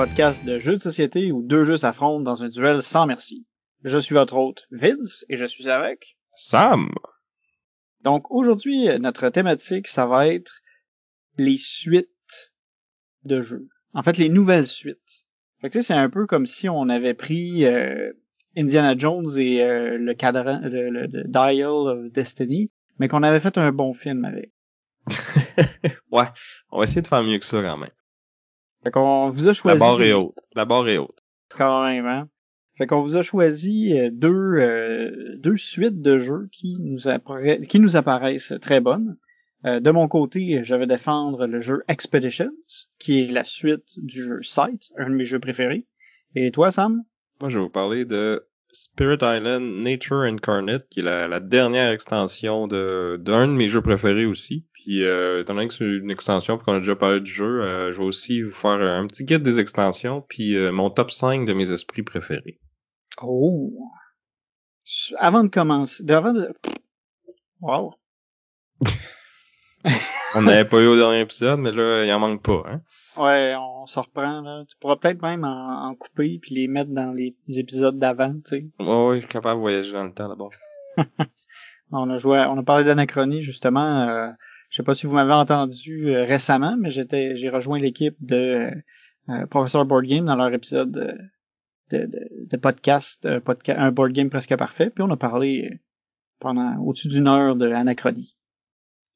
podcast de jeux de société où deux jeux s'affrontent dans un duel sans merci. Je suis votre hôte Vince et je suis avec. Sam! Donc aujourd'hui, notre thématique, ça va être les suites de jeux. En fait, les nouvelles suites. Fait que tu sais, c'est un peu comme si on avait pris euh, Indiana Jones et euh, le cadran, le, le- le Dial of Destiny, mais qu'on avait fait un bon film avec. ouais, on va essayer de faire mieux que ça quand même. Fait qu'on vous a La choisi. barre est haute. La barre est haute. Quand même, hein? Fait qu'on vous a choisi euh, deux, euh, deux suites de jeux qui nous, apparaissent très bonnes. Euh, de mon côté, je vais défendre le jeu Expeditions, qui est la suite du jeu Sight, un de mes jeux préférés. Et toi, Sam? Moi, je vais vous parler de Spirit Island Nature Incarnate, qui est la, dernière extension de d'un de mes jeux préférés aussi. Puis, euh, étant donné que c'est une extension, puis qu'on a déjà parlé du jeu, euh, je vais aussi vous faire un petit guide des extensions, puis mon top 5 de mes esprits préférés. Oh! Avant de commencer, de- avant de... Wow! On n'avait pas eu au dernier épisode, mais là, il en manque pas, hein. Ouais, on s'en reprend, là. Tu pourras peut-être même en, en couper puis les mettre dans les épisodes d'avant, tu sais. Ouais, ouais, je suis capable de voyager dans le temps d'abord. On a joué, on a parlé d'anachronie justement. Euh, je sais pas si vous m'avez entendu euh, récemment, mais j'étais, j'ai rejoint l'équipe de euh, Professeur Board Game dans leur épisode de, de, de- podcast, euh, podca- un board game presque parfait. Puis on a parlé pendant au-dessus d'une heure de anachronie.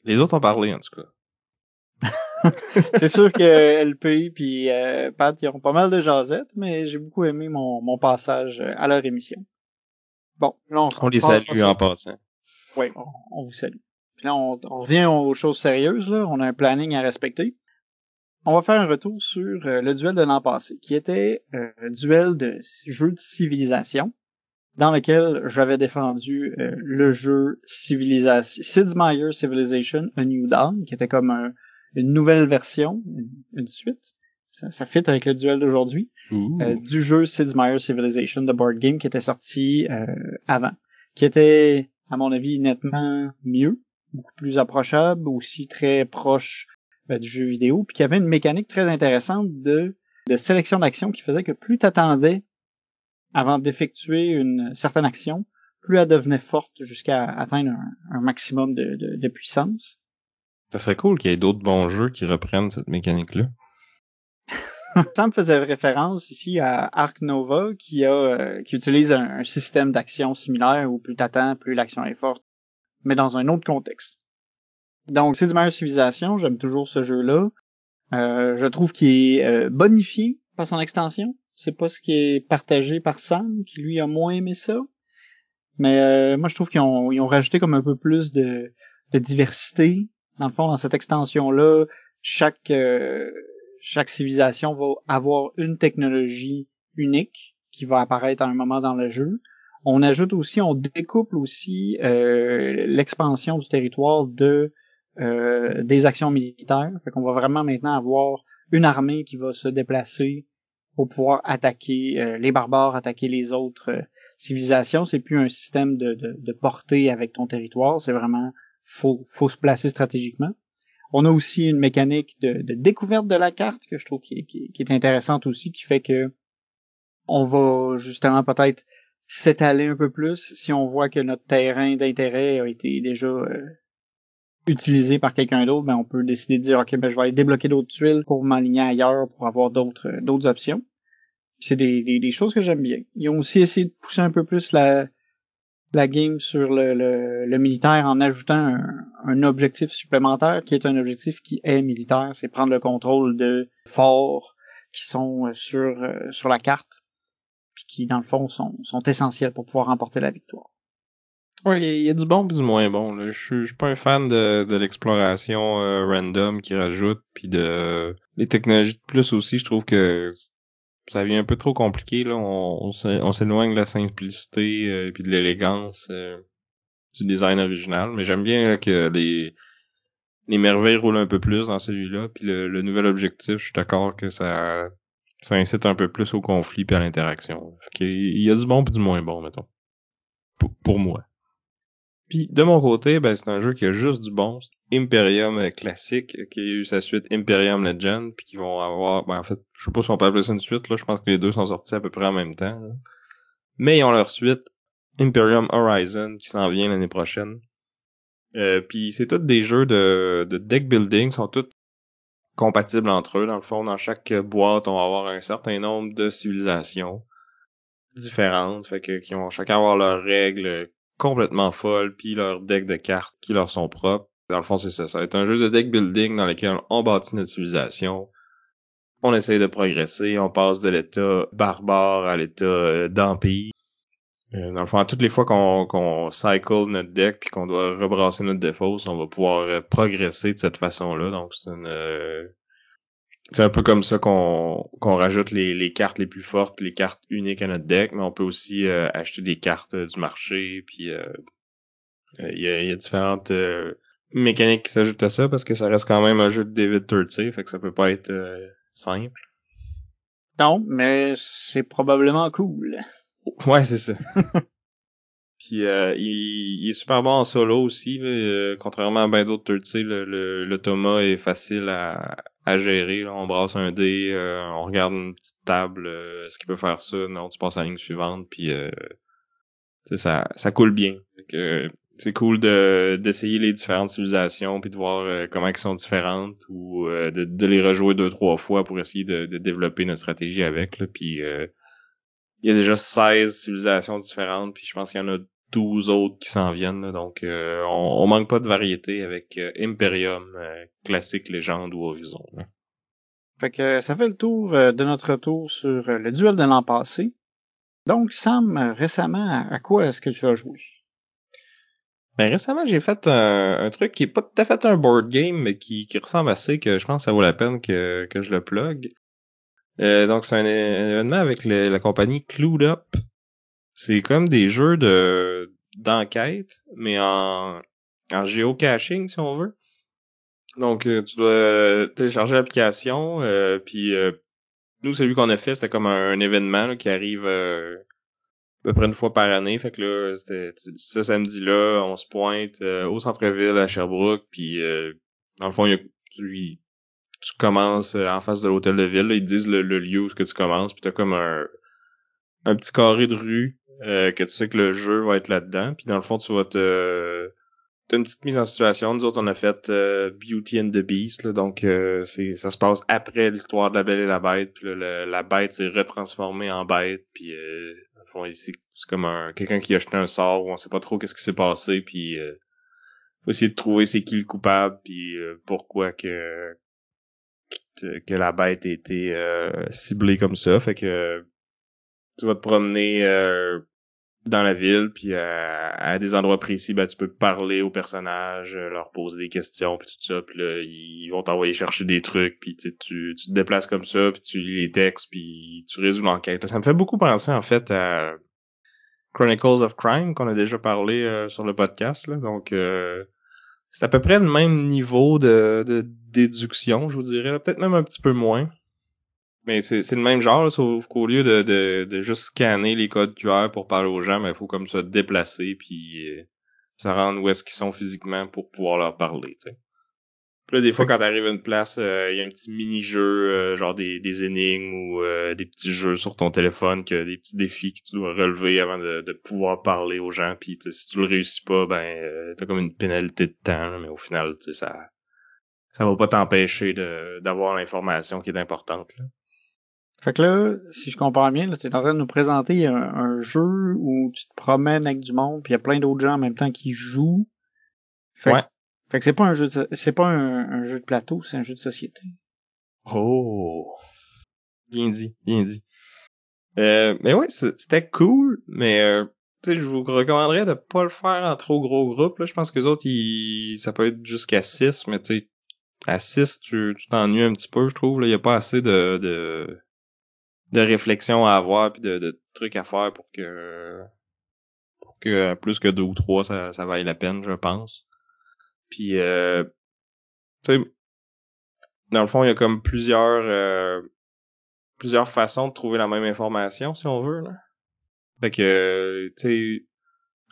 Les autres ont parlé, en tout cas. C'est sûr que LP puis euh, Pat ils ont pas mal de jasettes, mais j'ai beaucoup aimé mon, mon passage à leur émission. Bon, là on, On les salue en passant. Oui, on, on vous salue. Puis là, on, on revient aux choses sérieuses. Là. On a un planning à respecter. On va faire un retour sur euh, le duel de l'an passé, qui était euh, un duel de jeu de civilisation, dans lequel j'avais défendu euh, le jeu Civilisation, Sid Meier's Civilization A New Dawn, qui était comme un- une nouvelle version, une, une suite. Ça, ça fit avec le duel d'aujourd'hui euh, du jeu Sid Meier's Civilization de board game qui était sorti euh, avant, qui était à mon avis nettement mieux, beaucoup plus approchable, aussi très proche euh, du jeu vidéo, puis qui avait une mécanique très intéressante de, de sélection d'action qui faisait que plus t'attendais avant d'effectuer une certaine action, plus elle devenait forte jusqu'à atteindre un, un maximum de, de- de puissance. Ça serait cool qu'il y ait d'autres bons jeux qui reprennent cette mécanique-là. Ça me faisait référence ici à Arc Nova qui a euh, qui utilise un, un système d'action similaire où plus t'attends, plus l'action est forte, mais dans un autre contexte. Donc c'est du meilleure civilisation, j'aime toujours ce jeu-là. Euh, je trouve qu'il est euh, bonifié par son extension. C'est pas ce qui est partagé par Sam, qui lui a moins aimé ça. Mais euh, moi je trouve qu'ils ont, ils ont rajouté comme un peu plus de, de diversité. Dans le fond, dans cette extension-là, chaque euh, chaque civilisation va avoir une technologie unique qui va apparaître à un moment dans le jeu. On ajoute aussi, on découple aussi euh, l'expansion du territoire de euh, des actions militaires. Fait qu'on va vraiment maintenant avoir une armée qui va se déplacer pour pouvoir attaquer euh, les barbares, attaquer les autres euh, civilisations. C'est plus un système de, de, portée avec ton territoire. C'est vraiment faut faut se placer stratégiquement. On a aussi une mécanique de, de découverte de la carte que je trouve qui est, intéressante aussi, qui fait que on va justement peut-être s'étaler un peu plus si on voit que notre terrain d'intérêt a été déjà utilisé par quelqu'un d'autre, ben on peut décider de dire ok ben je vais aller débloquer d'autres tuiles pour m'aligner ailleurs pour avoir d'autres euh, d'autres options. C'est des, des, des choses que j'aime bien. Ils ont aussi essayé de pousser un peu plus la la game sur le, le, le militaire en ajoutant un, un objectif supplémentaire qui est un objectif qui est militaire, c'est prendre le contrôle de forts qui sont euh, sur euh, sur la carte puis qui dans le fond sont, sont essentiels pour pouvoir remporter la victoire. Ouais, il y, a- du bon et du moins bon. Je, suis- pas un fan de, de l'exploration euh, random qui rajoute, puis de les technologies de plus aussi. Je trouve que ça devient un peu trop compliqué là. On, on s'éloigne de la simplicité et puis de l'élégance du design original. Mais j'aime bien que les les merveilles roulent un peu plus dans celui-là. Puis le, nouvel objectif, je suis d'accord que ça ça incite un peu plus au conflit puis à l'interaction. Il y a du bon puis du moins bon, mettons. Pour, moi. Puis de mon côté, ben c'est un jeu qui a juste du bon. Imperium classique, qui a eu sa suite Imperium Legend, puis qui vont avoir, ben en fait, je sais pas si on peut appeler ça une suite, là, je pense que les deux sont sortis à peu près en même temps. Mais ils ont leur suite, Imperium Horizon, qui s'en vient l'année prochaine. Euh, puis c'est tous des jeux de, de deck building, sont tous compatibles entre eux. Dans le fond, dans chaque boîte, on va avoir un certain nombre de civilisations différentes, fait que qui vont chacun avoir leurs règles complètement folles, puis leurs decks de cartes qui leur sont propres. Dans le fond, c'est ça. Ça un jeu de deck building dans lequel on bâtit notre civilisation. On essaye de progresser, on passe de l'état barbare à l'état euh, d'empire. Euh, dans le fond, toutes les fois qu'on qu'on cycle notre deck puis qu'on doit rebrasser notre défausse, on va pouvoir euh, progresser de cette façon-là. Donc c'est une c'est un peu comme ça qu'on qu'on rajoute les, les cartes les plus fortes, les cartes uniques à notre deck, mais on peut aussi acheter des cartes du marché, puis il y, a, y, a, différentes mécaniques qui s'ajoutent à ça parce que ça reste quand même un jeu de David Turtsey, fait que ça peut pas être simple. Non, mais c'est probablement cool. Ouais, c'est ça. Puis euh, il, est super bon en solo aussi. Euh, contrairement à bien d'autres sais le, le, le, Thomas est facile à, à gérer. Là. On brasse un dé, euh, on regarde une petite table, est-ce qu'il peut faire ça? Non, tu passes à la ligne suivante, puis ça, ça coule bien. c'est cool de d'essayer les différentes civilisations puis de voir comment elles sont différentes ou de, de les rejouer deux trois fois pour essayer de, de développer notre stratégie avec là puis il y a déjà 16 civilisations différentes, puis je pense qu'il y en a 12 autres qui s'en viennent. donc, euh, on, manque pas de variété avec euh, Imperium, euh, classique, légende ou horizon. Fait que ça fait le tour de notre retour sur le duel de l'an passé. Donc, Sam, récemment, à quoi est-ce que tu as joué? Ben, récemment, j'ai fait un, truc qui est pas tout à fait un board game, mais qui, qui ressemble assez que je pense que ça vaut la peine que, que je le plug. Euh, donc c'est un, événement avec la compagnie Clued Up. C'est comme des jeux de d'enquête, mais en, en géocaching si on veut. Donc euh, tu dois télécharger l'application, euh, puis nous celui qu'on a fait c'était comme un, événement qui arrive à peu près une fois par année. Fait que là c'était ce samedi-là, on se pointe au centre-ville à Sherbrooke, puis dans le fond il y a tu commences euh, en face de l'hôtel de ville. ils te disent le, lieu où que tu commences, puis t'as comme un, un petit carré de rue euh, que tu sais que le jeu va être là-dedans. Puis dans le fond, tu vas te t'as une petite mise en situation. Nous autres, on a fait euh, Beauty and the Beast, donc c'est ça se passe après l'histoire de la Belle et la Bête. Puis la bête s'est retransformée en bête. Puis dans le fond, c'est comme un quelqu'un qui a acheté un sort où on sait pas trop qu'est-ce qui s'est passé. Puis faut essayer de trouver c'est qui le coupable, puis pourquoi que que la bête ait été euh, ciblée comme ça. Fait que tu vas te promener euh, dans la ville, puis à, des endroits précis, ben, tu peux parler aux personnages, euh, leur poser des questions, puis tout ça, puis là, ils vont t'envoyer chercher des trucs, puis tu, tu te déplaces comme ça, puis tu lis les textes, puis tu résous l'enquête. Ça me fait beaucoup penser, en fait, à Chronicles of Crime, qu'on a déjà parlé sur le podcast, là, donc c'est à peu près le même niveau de, de déduction, je vous dirais. Peut-être même un petit peu moins. Mais c'est, le même genre, sauf qu'au lieu de, de, de, juste scanner les codes QR pour parler aux gens, mais il faut comme ça déplacer puis euh, se rendre où est-ce qu'ils sont physiquement pour pouvoir leur parler. Puis là, des fois, quand t'arrives à une place, euh, il y a un petit mini-jeu, euh, genre des, des énigmes ou euh, des petits jeux sur ton téléphone, que des petits défis que tu dois relever avant de, de pouvoir parler aux gens. Puis si tu le réussis pas, ben t'as comme une pénalité de temps, mais au final, ça ça va pas t'empêcher d'avoir l'information qui est importante. Là. Fait que là, si je comprends bien, tu es en train de nous présenter un, jeu où tu te promènes avec du monde, puis il y a plein d'autres gens en même temps qui jouent. ouais. Fait que c'est pas un jeu de, c'est pas un, jeu de plateau, c'est un jeu de société. Oh. Bien dit, bien dit. Euh, mais ouais, c'était cool, mais euh, je vous recommanderais de pas le faire en trop gros groupe. Là. Je pense que les autres, ils, ça peut être jusqu'à 6, mais tu sais, à 6, tu t'ennuies un petit peu, je trouve. Il y a pas assez de, de, de réflexion à avoir puis de, de trucs à faire pour que pour que plus que deux ou trois ça, ça vaille la peine, je pense. Puis euh, tu sais dans le fond, il y a comme plusieurs euh, plusieurs façons de trouver la même information si on veut là. Fait que tu sais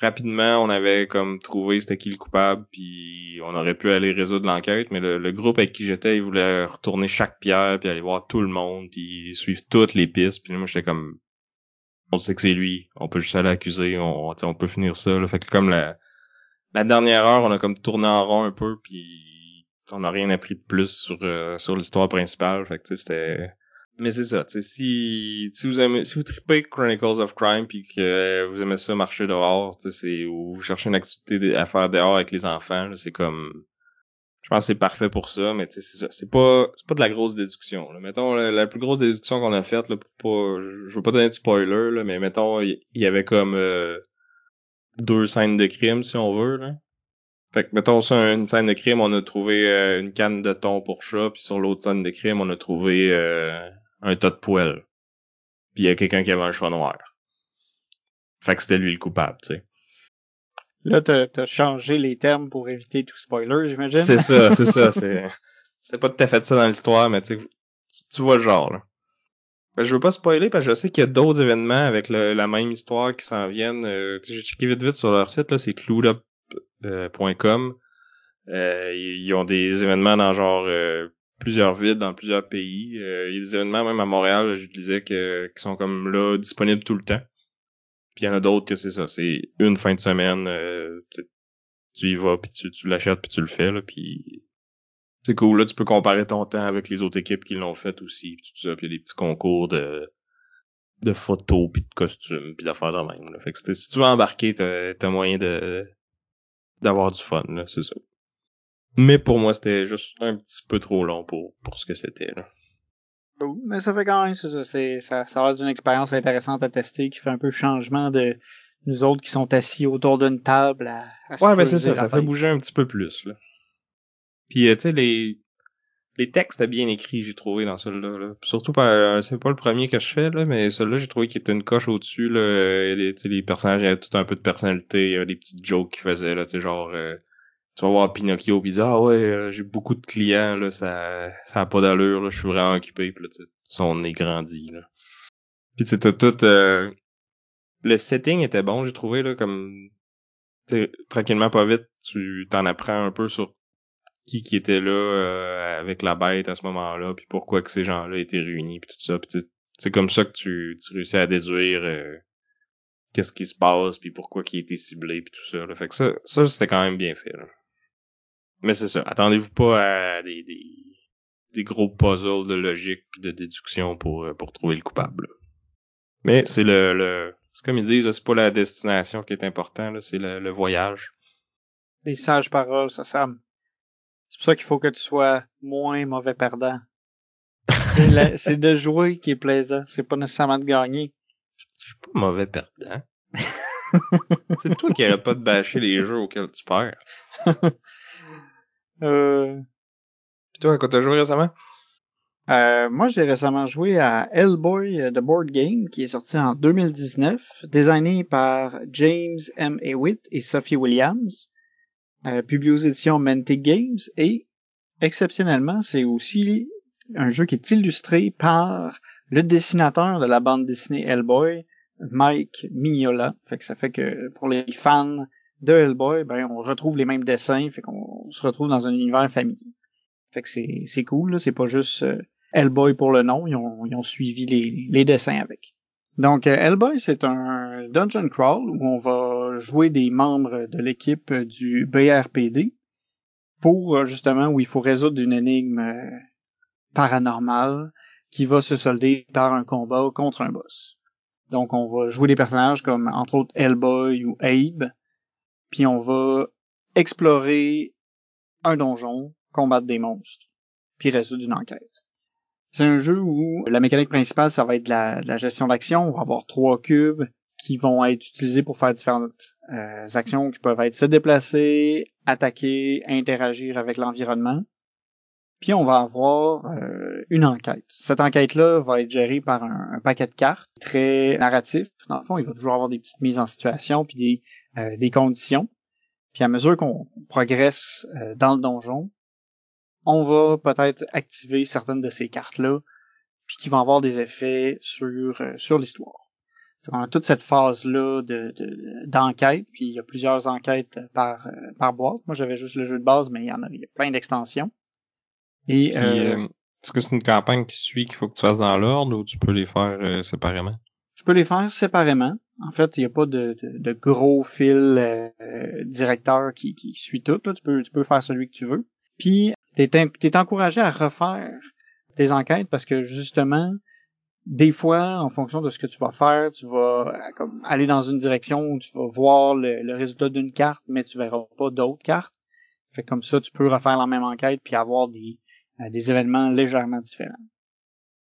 rapidement, on avait comme trouvé c'était qui le coupable, puis on aurait pu aller résoudre l'enquête, mais le, groupe avec qui j'étais, il voulait retourner chaque pierre, puis aller voir tout le monde, puis suivre toutes les pistes, puis moi j'étais comme on sait que c'est lui, on peut juste aller accuser, on, on peut finir ça. Là. Fait que comme la, la dernière heure, on a comme tourné en rond un peu, puis on n'a rien appris de plus sur euh, sur l'histoire principale. Fait que c'était mais c'est ça, tu sais, si, si vous aimez, si vous tripez Chronicles of Crime puis que vous aimez ça marcher dehors, sais, ou vous cherchez une activité à faire dehors avec les enfants, c'est comme, je pense que c'est parfait pour ça, mais c'est ça, c'est pas, c'est pas de la grosse déduction, là. Mettons, la, plus grosse déduction qu'on a faite, là, pour pas, je veux pas donner de spoiler, là, mais mettons, il y, avait comme, euh, deux scènes de crime, si on veut, là. Fait que, mettons, sur une scène de crime, on a trouvé euh, une canne de thon pour chat, puis sur l'autre scène de crime, on a trouvé euh, un tas de poêles. Puis il y a quelqu'un qui avait un chat noir. Fait que c'était lui le coupable, tu sais. Là, t'as as changé les termes pour éviter tout spoiler, j'imagine. C'est ça, c'est ça. C'est c'est pas tout à fait ça dans l'histoire, mais tu tu vois le genre. Là. Ben, je veux pas spoiler parce que je sais qu'il y a d'autres événements avec la même histoire qui s'en viennent. Euh, j'ai checké vite vite sur leur site, là, c'est cloudup.com. Euh, ils ont des événements dans genre euh, plusieurs villes dans plusieurs pays. Euh, il y a des événements même à Montréal, je disais que qui sont comme là disponibles tout le temps. Puis il y en a d'autres que c'est ça, c'est une fin de semaine, euh, tu y vas puis tu, tu l'achètes puis tu le fais là, puis c'est cool là, tu peux comparer ton temps avec les autres équipes qui l'ont fait aussi, puis tout ça, puis il y a des petits concours de de photos puis de costumes puis d'affaires de même. Là. Fait que si tu veux embarquer, t'as as moyen de d'avoir du fun là, c'est ça. Mais pour moi, c'était juste un petit peu trop long pour, pour ce que c'était. Là. Mais ça fait quand même, ça, c'est, ça, ça reste une expérience intéressante à tester qui fait un peu changement de nous autres qui sont assis autour d'une table à, à Ouais, mais c'est ça, ça fait bouger un petit peu plus. Là. Puis, euh, tu sais, les, les textes étaient bien écrits, j'ai trouvé dans celui-là. Là. Surtout, euh, c'est pas le premier que je fais, là, mais celui-là, j'ai trouvé qu'il était une coche au-dessus. Là, les, les personnages avaient tout un peu de personnalité, il y avait des petites jokes qu'ils faisaient, là, tu sais, genre... Euh, tu vas voir Pinocchio pis dire ah ouais euh, j'ai beaucoup de clients là ça ça a pas d'allure là je suis vraiment occupé puis là tu son nez grandi là puis tu tout euh, le setting était bon j'ai trouvé là comme tranquillement pas vite tu t'en apprends un peu sur qui qui était là euh, avec la bête à ce moment-là puis pourquoi que ces gens-là étaient réunis puis tout ça puis c'est comme ça que tu, tu réussis à déduire qu'est-ce qui se passe puis pourquoi qui été ciblé puis tout ça là. fait que ça ça c'était quand même bien fait là. Mais c'est ça. Attendez-vous pas à des, des, des, gros puzzles de logique et de déduction pour, euh, pour trouver le coupable. Mais c'est le, le c'est comme ils disent, c'est pas la destination qui est important, c'est le, le, voyage. Les sages paroles, ça Sam. C'est pour ça qu'il faut que tu sois moins mauvais perdant. c'est de jouer qui est plaisant, c'est pas nécessairement de gagner. Je suis pas mauvais perdant. c'est toi qui arrête pas de bâcher les jeux auxquels tu perds. Euh... Puis toi, à quoi t'as joué récemment? Euh, moi, j'ai récemment joué à Hellboy The Board Game, qui est sorti en 2019, designé par James M. Hewitt et Sophie Williams, euh, publié aux éditions Mantic Games, et exceptionnellement, c'est aussi un jeu qui est illustré par le dessinateur de la bande dessinée Hellboy, Mike Mignola. Fait que ça fait que pour les fans de Hellboy, ben on retrouve les mêmes dessins, fait qu'on se retrouve dans un univers familier. Fait que c'est, c'est cool, c'est pas juste euh, Hellboy pour le nom, ils ont, ils ont suivi les, les dessins avec. Donc euh, Hellboy, c'est un dungeon crawl où on va jouer des membres de l'équipe du BRPD pour euh, justement où il faut résoudre une énigme paranormale qui va se solder par un combat contre un boss. Donc on va jouer des personnages comme entre autres Hellboy ou Abe, puis on va explorer un donjon, combattre des monstres, puis résoudre une enquête. C'est un jeu où la mécanique principale, ça va être la, gestion d'action. On va avoir trois cubes qui vont être utilisés pour faire différentes euh, actions qui peuvent être se déplacer, attaquer, interagir avec l'environnement. Puis on va avoir euh, une enquête. Cette enquête-là va être gérée par un, paquet de cartes très narratif. Dans le fond, il va toujours avoir des petites mises en situation puis des, euh, des conditions. Puis à mesure qu'on progresse euh, dans le donjon, on va peut-être activer certaines de ces cartes-là, puis qui vont avoir des effets sur sur l'histoire. On a toute cette phase-là de, d'enquête, puis il y a plusieurs enquêtes par, par boîte. Moi, j'avais juste le jeu de base, mais il y en a, il y a plein d'extensions. Et euh, euh, est-ce que c'est une campagne qui suit qu'il faut que tu fasses dans l'ordre ou tu peux les faire euh, séparément? Tu peux les faire séparément. En fait, il n'y a pas de, de, gros fil directeur qui, qui suit tout. Tu, peux, tu peux faire celui que tu veux. Puis, tu es, encouragé à refaire tes enquêtes parce que justement, des fois, en fonction de ce que tu vas faire, tu vas comme, aller dans une direction où tu vas voir le, résultat d'une carte, mais tu verras pas d'autres cartes. Fait comme ça, tu peux refaire la même enquête puis avoir des, des événements légèrement différents.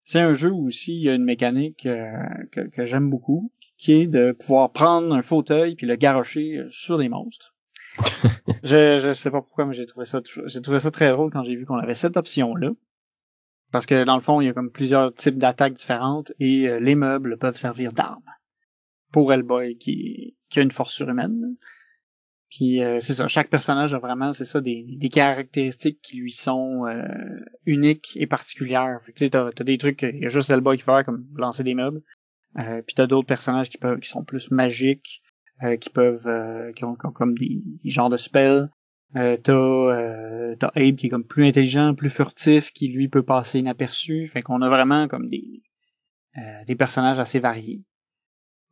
C'est un jeu où aussi il y a une mécanique euh, que, j'aime beaucoup, qui est de pouvoir prendre un fauteuil puis le garrocher sur des monstres. je, je sais pas pourquoi, mais j'ai trouvé ça j'ai trouvé ça très drôle quand j'ai vu qu'on avait cette option-là. Parce que dans le fond, il y a comme plusieurs types d'attaques différentes et euh, les meubles peuvent servir d'armes pour Hellboy qui, qui a une force surhumaine. Puis euh, c'est ça, chaque personnage a vraiment, c'est ça, des, des, caractéristiques qui lui sont euh, uniques et particulières. tu sais, t'as, des trucs qu'il y a juste Elba qui fait, comme lancer des meubles. Euh, puis t'as d'autres personnages qui peuvent, qui sont plus magiques, euh, qui peuvent, qui ont, comme des, genres de spells. Euh, t'as, t'as Abe qui est comme plus intelligent, plus furtif, qui lui peut passer inaperçu. Fait qu'on a vraiment comme des, des personnages assez variés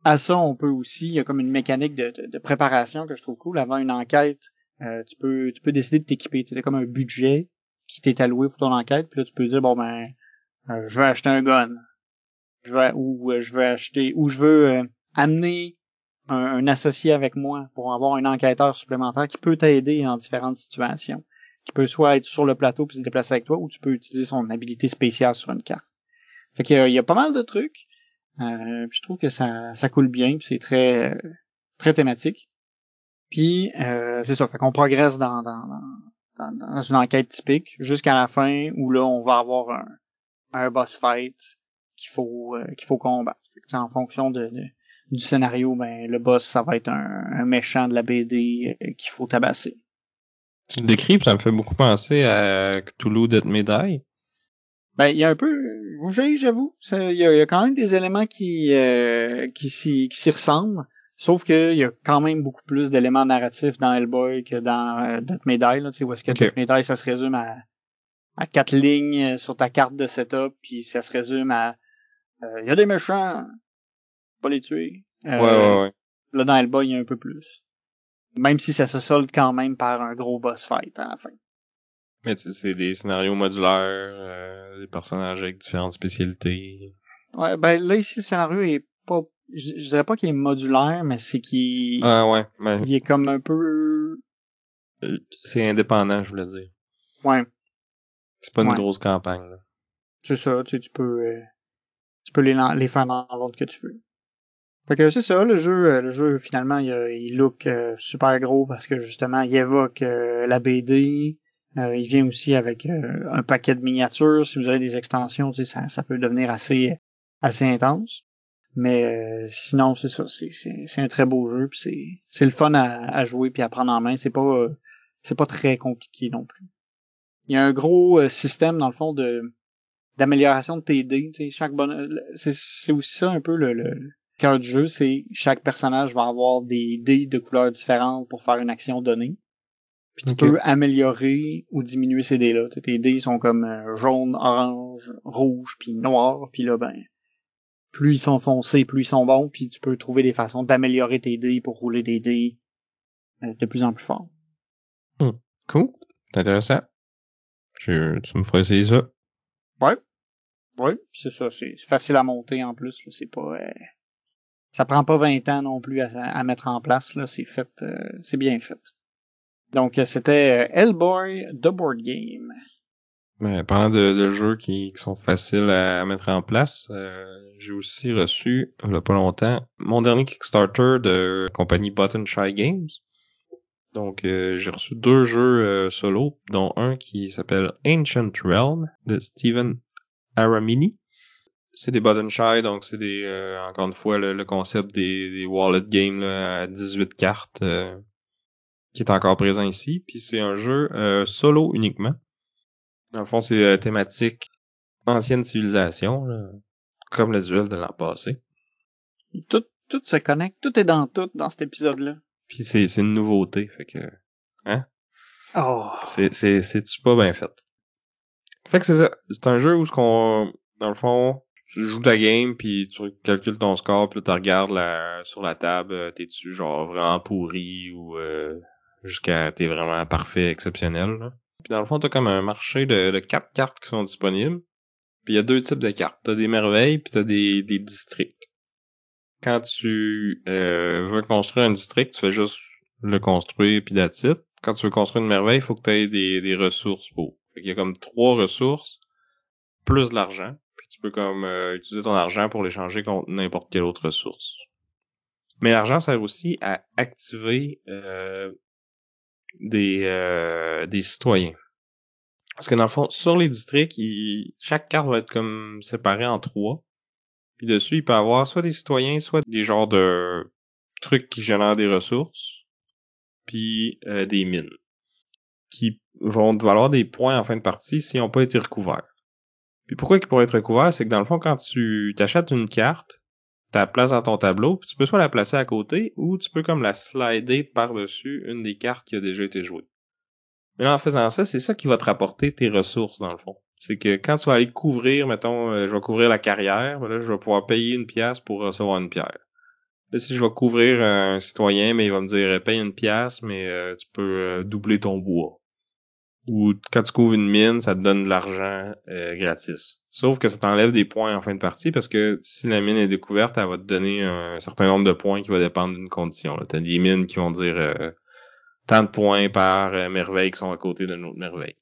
à ça, on peut aussi, il y a comme une mécanique de, de, préparation que je trouve cool. Avant une enquête, euh, tu peux tu peux décider de t'équiper. Tu as comme un budget qui t'est alloué pour ton enquête, puis là tu peux dire bon ben euh, je vais acheter un gun. Je ou euh, je veux acheter ou je veux amener un, associé avec moi pour avoir un enquêteur supplémentaire qui peut t'aider dans différentes situations. Qui peut soit être sur le plateau puis se déplacer avec toi, ou tu peux utiliser son habilité spéciale sur une carte. Fait qu'il y, y a pas mal de trucs. Euh, je trouve que ça, ça coule bien, c'est très très thématique. Puis euh, c'est ça, fait qu'on progresse dans, dans, dans, dans, une enquête typique jusqu'à la fin où là on va avoir un, un boss fight qu'il faut euh, qu'il faut combattre. en fonction de, du scénario, ben le boss ça va être un, méchant de la BD euh, qu'il faut tabasser. Tu le décris, ça me fait beaucoup penser à Cthulhu Death Medai. Ben, il y a un peu, j'avoue, il y, a quand même des éléments qui euh, qui s'y qui s'y ressemblent, sauf qu'il y a quand même beaucoup plus d'éléments narratifs dans Hellboy que dans euh, Death Medai, là, tu sais, où est-ce que okay. Death Medai, ça se résume à à quatre lignes sur ta carte de setup, puis ça se résume à euh, il y a des méchants, pas les tuer. Euh, ouais, ouais, ouais. Là, dans Hellboy, il y a un peu plus. Même si ça se solde quand même par un gros boss fight à la fin. Mais c'est des scénarios modulaires, euh, des personnages avec différentes spécialités. Ouais, ben là ici le scénario est pas, je, dirais pas qu'il est modulaire, mais c'est qu'il, ah ouais, il est comme un peu, euh, c'est indépendant, je voulais dire. Ouais. C'est pas une grosse campagne. là. C'est ça, tu sais, tu peux, euh, tu peux les, les faire dans l'ordre que tu veux. Fait que c'est ça, le jeu, le jeu finalement, il, il look super gros parce que justement, il évoque la BD, euh, il vient aussi avec euh, un paquet de miniatures. Si vous avez des extensions, ça, ça peut devenir assez assez intense. Mais euh, sinon, c'est ça, c'est un très beau jeu, puis c'est le fun à, jouer puis à prendre en main. C'est pas c'est pas très compliqué non plus. Il y a un gros système dans le fond de d'amélioration de tes dés. Chaque bonne, c'est aussi ça un peu le, le cœur du jeu, c'est chaque personnage va avoir des dés de couleurs différentes pour faire une action donnée. Puis tu peux améliorer ou diminuer ces dés-là. Tes dés sont comme euh, jaune, orange, rouge, puis noir. Puis là, ben, plus ils sont foncés, plus ils sont bons. Puis tu peux trouver des façons d'améliorer tes dés pour rouler des dés euh, de plus en plus fort. Hmm. Cool. C'est intéressant. tu me ferais essayer ça. Ouais. Ouais, c'est ça. C'est facile à monter en plus. C'est pas... Euh, ça prend pas 20 ans non plus à, mettre en place. là. C'est fait... c'est bien fait. Donc, euh, c'était euh, Hellboy The Board Game. Mais parlant de, jeux qui, sont faciles à, mettre en place, euh, j'ai aussi reçu, il n'y a pas longtemps, mon dernier Kickstarter de compagnie Button Shy Games. Donc euh, j'ai reçu deux jeux euh, solo, dont un qui s'appelle Ancient Realm de Steven Aramini. C'est des button shy, donc c'est des euh, encore une fois le, concept des, wallet games là, à 18 cartes qui est encore présent ici. Puis c'est un jeu solo uniquement. Dans le fond, c'est thématique ancienne civilisation, comme le duel de l'an passé. Tout, tout se connecte, tout est dans tout dans cet épisode-là. Puis c'est, c'est une nouveauté, fait que... Hein? Oh. C'est, c'est, c'est-tu pas bien fait? Fait que c'est ça. C'est un jeu où ce qu'on... Dans le fond, tu joues ta game, puis tu calcules ton score, puis tu regardes la, sur la table, euh, t'es-tu genre vraiment pourri ou euh, jusqu'à t'es vraiment parfait, exceptionnel. Là. Puis dans le fond, t'as comme un marché de, de quatre cartes qui sont disponibles. Puis il y a deux types de cartes. T'as des merveilles, puis t'as des, des districts quand tu euh, veux construire un district, tu fais juste le construire puis that's Quand tu veux construire une merveille, il faut que tu aies des, des ressources pour. il y a comme trois ressources plus de l'argent. Puis tu peux comme euh, utiliser ton argent pour l'échanger contre n'importe quelle autre ressource. Mais l'argent sert aussi à activer euh, des, des citoyens. Parce que dans le fond, sur les districts, chaque carte va être comme séparée en trois. Puis dessus, il peut avoir soit des citoyens, soit des genres de trucs qui génèrent des ressources, puis euh, des mines, qui vont valoir des points en fin de partie s'ils n'ont pas été recouverts. Puis pourquoi ils pourraient être recouverts, c'est que dans le fond, quand tu t'achètes une carte, tu la places dans ton tableau, puis tu peux soit la placer à côté, ou tu peux comme la slider par-dessus une des cartes qui a déjà été jouée. Mais en faisant ça, c'est ça qui va te rapporter tes ressources, dans le fond. C'est que quand tu vas aller couvrir, mettons, euh, je vais couvrir la carrière, ben là, je vais pouvoir payer une pièce pour recevoir une pierre. Là, si je vais couvrir un citoyen, mais il va me dire paye une pièce, mais euh, tu peux euh, doubler ton bois. Ou quand tu couvres une mine, ça te donne de l'argent gratis. Sauf que ça t'enlève des points en fin de partie parce que si la mine est découverte, elle va te donner un certain nombre de points qui va dépendre d'une condition. T'as des mines qui vont dire tant de points par merveille qui sont à côté d'une autre merveille.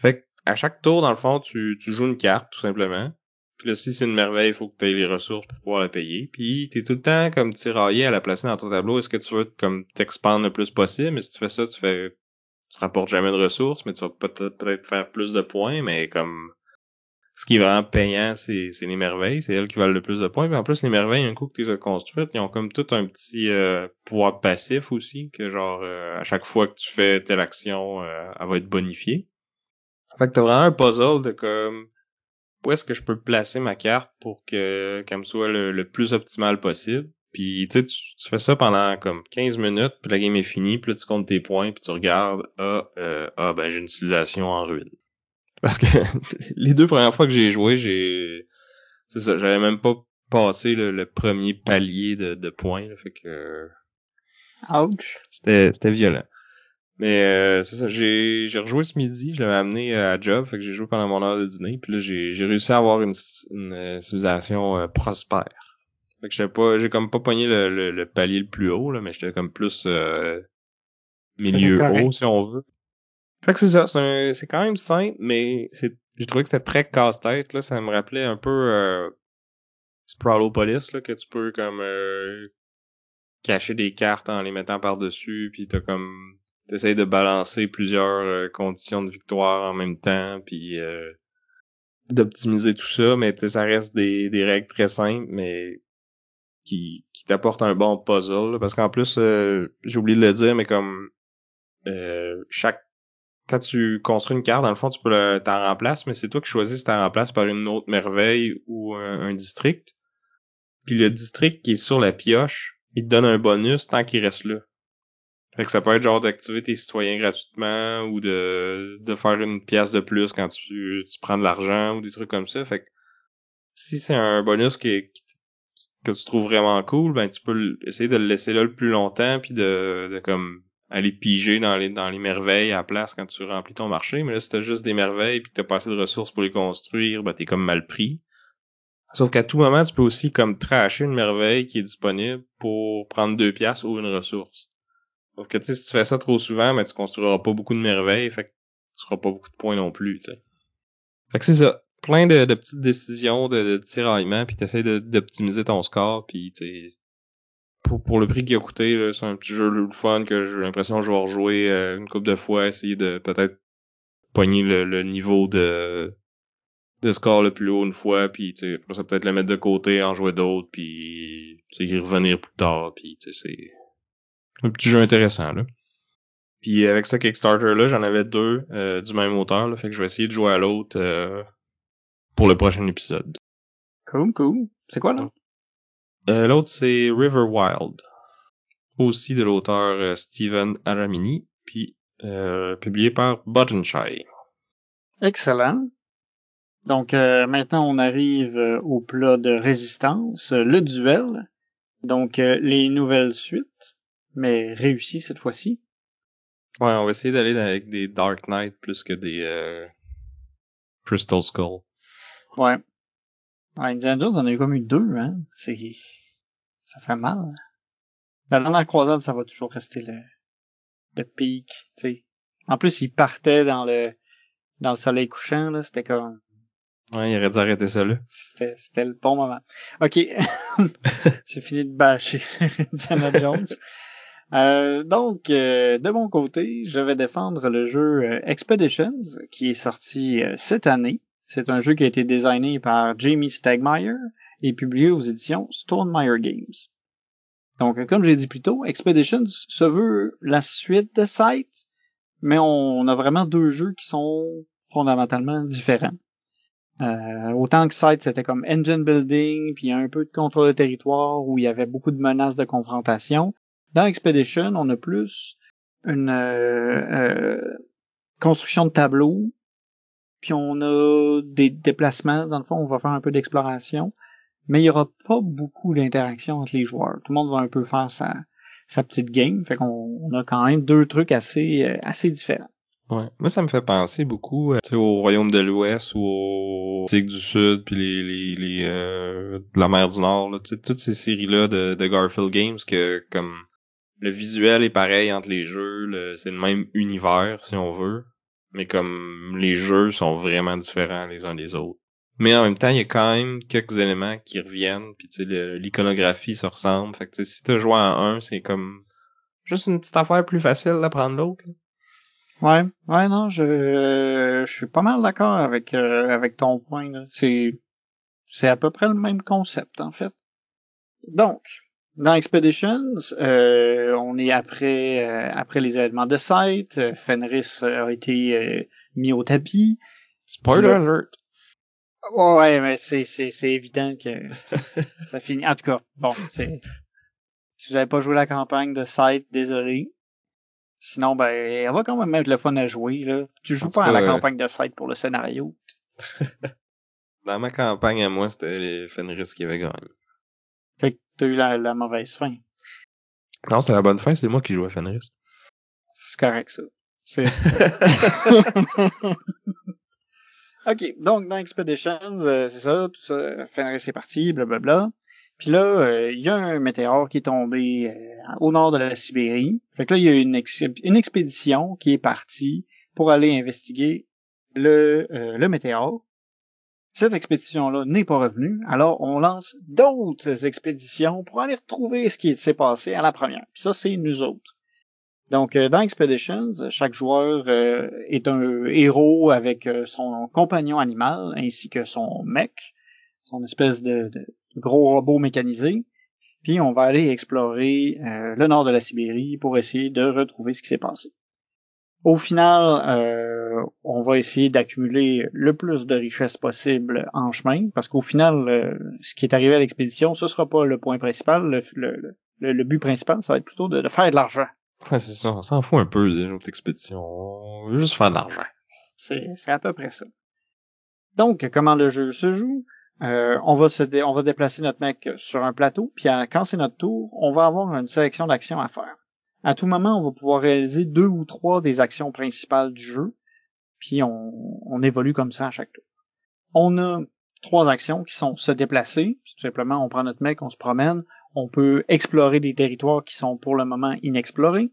Fait que à chaque tour, dans le fond, tu, tu joues une carte, tout simplement. Puis là, si c'est une merveille, il faut que tu aies les ressources pour pouvoir la payer. Puis t'es tout le temps comme tiraillé à la placer dans ton tableau. Est-ce que tu veux comme t'expandre le plus possible? Mais si tu fais ça, tu fais tu rapportes jamais de ressources, mais tu vas peut-être faire plus de points, mais comme ce qui est vraiment payant, c'est, les merveilles. C'est elles qui valent le plus de points. Puis en plus, les merveilles, un coup que tu les as construites, ils ont comme tout un petit euh, pouvoir passif aussi, que genre à chaque fois que tu fais telle action, euh, elle va être bonifiée. Fait que t'as vraiment un puzzle de comme où est-ce que je peux placer ma carte pour que qu'elle me soit le, plus optimal possible. Puis tu, tu fais ça pendant comme 15 minutes, puis la game est finie, puis là tu comptes tes points, puis tu regardes, ah, euh, ah ben j'ai une civilisation en ruine. Parce que les deux premières fois que j'ai joué, j'ai c'est ça, j'avais même pas passé le, premier palier de, de points, fait que Ouch. C'était c'était violent. Mais euh, c'est ça, j'ai j'ai rejoué ce midi, je l'avais amené euh, à job, fait que j'ai joué pendant mon heure de dîner, puis là j'ai j'ai réussi à avoir une, une euh, civilisation prospère. Fait que j'étais pas j'ai comme pas pogné le, le, palier le plus haut là, mais j'étais comme plus milieu haut si on veut. Fait que c'est ça, c'est c'est quand même simple, mais c'est j'ai trouvé que c'était très casse-tête là, ça me rappelait un peu euh, Sprawlopolis là que tu peux comme cacher des cartes en les mettant par-dessus, puis t'as comme t'essayes de balancer plusieurs euh, conditions de victoire en même temps, puis euh, d'optimiser tout ça, mais ça reste des, des règles très simples, mais qui, qui t'apportent un bon puzzle. parce qu'en plus, euh, j'ai oublié de le dire, mais comme chaque quand tu construis une carte, dans le fond, tu peux t'en remplacer, mais c'est toi qui choisis si t'en remplaces par une autre merveille ou un, district. Puis le district qui est sur la pioche, il te donne un bonus tant qu'il reste là. Fait que ça peut être genre d'activer tes citoyens gratuitement ou de, de faire une pièce de plus quand tu, tu prends de l'argent ou des trucs comme ça. Fait que si c'est un bonus qui, que tu trouves vraiment cool, ben tu peux essayer de le laisser là le plus longtemps puis de, de comme aller piger dans les dans les merveilles à la place quand tu remplis ton marché. Mais là, si t'as juste des merveilles puis que t'as pas assez de ressources pour les construire, ben t'es comme mal pris. Sauf qu'à tout moment, tu peux aussi comme tracher une merveille qui est disponible pour prendre deux pièces ou une ressource. Sauf que tu sais, si tu fais ça trop souvent, mais tu construiras pas beaucoup de merveilles, fait que tu feras pas beaucoup de points non plus, tu sais. Fait que c'est ça. Plein de, petites décisions de, de tiraillement, puis t'essayes d'optimiser ton score, puis tu pour, pour le prix qu'il a coûté, c'est un petit jeu le fun que j'ai l'impression que je vais rejouer euh, une couple de fois, essayer de peut-être pogner le, le, niveau de de score le plus haut une fois, puis tu sais, ça peut-être le mettre de côté, en jouer d'autres, puis y revenir plus tard, puis c'est un petit jeu intéressant là. Puis avec ce Kickstarter là, j'en avais deux euh, du même auteur, là, fait que je vais essayer de jouer à l'autre euh, pour le prochain épisode. Cool, cool. C'est quoi l'autre? Euh, l'autre c'est River Wild, aussi de l'auteur euh, Steven Aramini, puis publié par Buttonshy. Excellent. Donc maintenant on arrive au plat de résistance, le duel. Donc les nouvelles suites, mais réussies cette fois-ci. Ouais, on va essayer d'aller avec des Dark Knight plus que des euh, Crystal Skull. Ouais. ouais. Indiana Jones, on a eu comme eu deux, hein. C'est, ça fait mal. La dernière croisade, ça va toujours rester le, le pic, tu sais. En plus, il partait dans le, dans le soleil couchant, là. C'était comme, Ouais, il aurait dû arrêter ça là. C'était, c'était le bon moment. Ok. J'ai fini de bâcher sur Indiana Jones. Euh, donc, euh, de mon côté, je vais défendre le jeu euh, Expeditions, qui est sorti cette année. C'est un jeu qui a été designé par Jamie Stegmaier et publié aux éditions Stonemeyer Games. Donc, comme j'ai dit plus tôt, Expeditions se veut la suite de Sight, mais on a vraiment deux jeux qui sont fondamentalement différents. Euh, autant que Sight, c'était comme engine building, puis un peu de contrôle de territoire où il y avait beaucoup de menaces de confrontation. Dans Expedition, on a plus une euh, euh, construction de tableaux, puis on a des déplacements. Dans le fond, on va faire un peu d'exploration, mais il y aura pas beaucoup d'interaction entre les joueurs. Tout le monde va un peu faire sa, sa petite game, fait qu'on a quand même deux trucs assez euh, assez différents. Ouais. Moi, ça me fait penser beaucoup au Royaume de l'Ouest ou au Tigre du Sud, puis les, les, les de la mer du Nord, là, toutes ces séries-là de, de Garfield Games que comme le visuel est pareil entre les jeux, c'est le même univers si on veut, mais comme les jeux sont vraiment différents les uns des autres. Mais en même temps, il y a quand même quelques éléments qui reviennent, puis tu sais, l'iconographie se ressemble. Fait que si t'as joué à un, c'est comme juste une petite affaire plus facile d'apprendre l'autre. Ouais, ouais, non, je, je suis pas mal d'accord avec euh, avec ton point. C'est c'est à peu près le même concept en fait. Donc, dans Expeditions, euh, on est après euh, après les événements de site. Euh, Fenris a été mis au tapis. Spoiler alert. Ouais, mais c'est c'est c'est évident que ça, finit. En tout cas, bon, c'est si vous avez pas joué la campagne de site, désolé. Sinon, ben, elle va quand même être le fun à jouer là. Tu joues pas à la campagne de site pour le scénario. Dans ma campagne à moi, c'était les Fenris qui avaient gagné. Fait que t'as eu la, la mauvaise fin. Non, c'était la bonne fin, c'est moi qui jouais Fenris. C'est correct, ça. C'est... ok, donc dans Expeditions, euh, c'est ça, tout ça, Fenris est parti, blablabla. Puis là, euh, il y a un météore qui est tombé euh, au nord de la Sibérie. Fait que là, il y a une, une expédition qui est partie pour aller investiguer le, le météore. Cette expédition-là n'est pas revenue, alors on lance d'autres expéditions pour aller retrouver ce qui s'est passé à la première. Puis ça, c'est nous autres. Donc, euh, dans Expeditions, chaque joueur euh, est un héros avec euh, son compagnon animal ainsi que son mec, son espèce de, de gros robot mécanisé. Puis on va aller explorer le nord de la Sibérie pour essayer de retrouver ce qui s'est passé. Au final, euh, on va essayer d'accumuler le plus de richesses possible en chemin, parce qu'au final, euh, ce qui est arrivé à l'expédition, ce sera pas le point principal. Le, le, le, but principal, ça va être plutôt de, faire de l'argent. Ouais, c'est ça. On s'en fout un peu des autres expéditions. On veut juste faire de l'argent. C'est, c'est à peu près ça. Donc, comment le jeu se joue? Euh, on va se on va déplacer notre mec sur un plateau, puis quand c'est notre tour, on va avoir une sélection d'actions à faire à tout moment, on va pouvoir réaliser deux ou trois des actions principales du jeu, puis on, évolue comme ça à chaque tour. On a trois actions qui sont se déplacer, tout simplement on prend notre mec, on se promène, on peut explorer des territoires qui sont pour le moment inexplorés,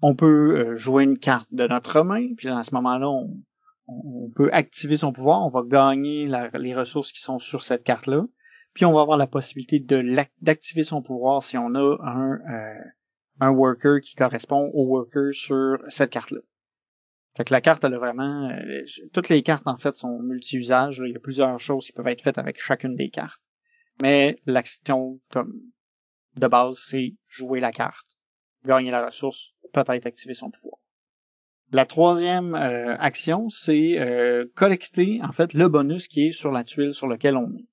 on peut euh, jouer une carte de notre main, puis à ce moment-là, on, peut activer son pouvoir, on va gagner les ressources qui sont sur cette carte-là, Puis on va avoir la possibilité d'activer son pouvoir si on a un, euh, un worker qui correspond au worker sur cette carte-là. Fait que la carte, elle a vraiment... euh, toutes les cartes, en fait, sont multi-usages. Il y a plusieurs choses qui peuvent être faites avec chacune des cartes. Mais l'action, comme de base, c'est jouer la carte, gagner la ressource, peut-être activer son pouvoir. La troisième euh, action, c'est euh, collecter, en fait, le bonus qui est sur la tuile sur laquelle on est.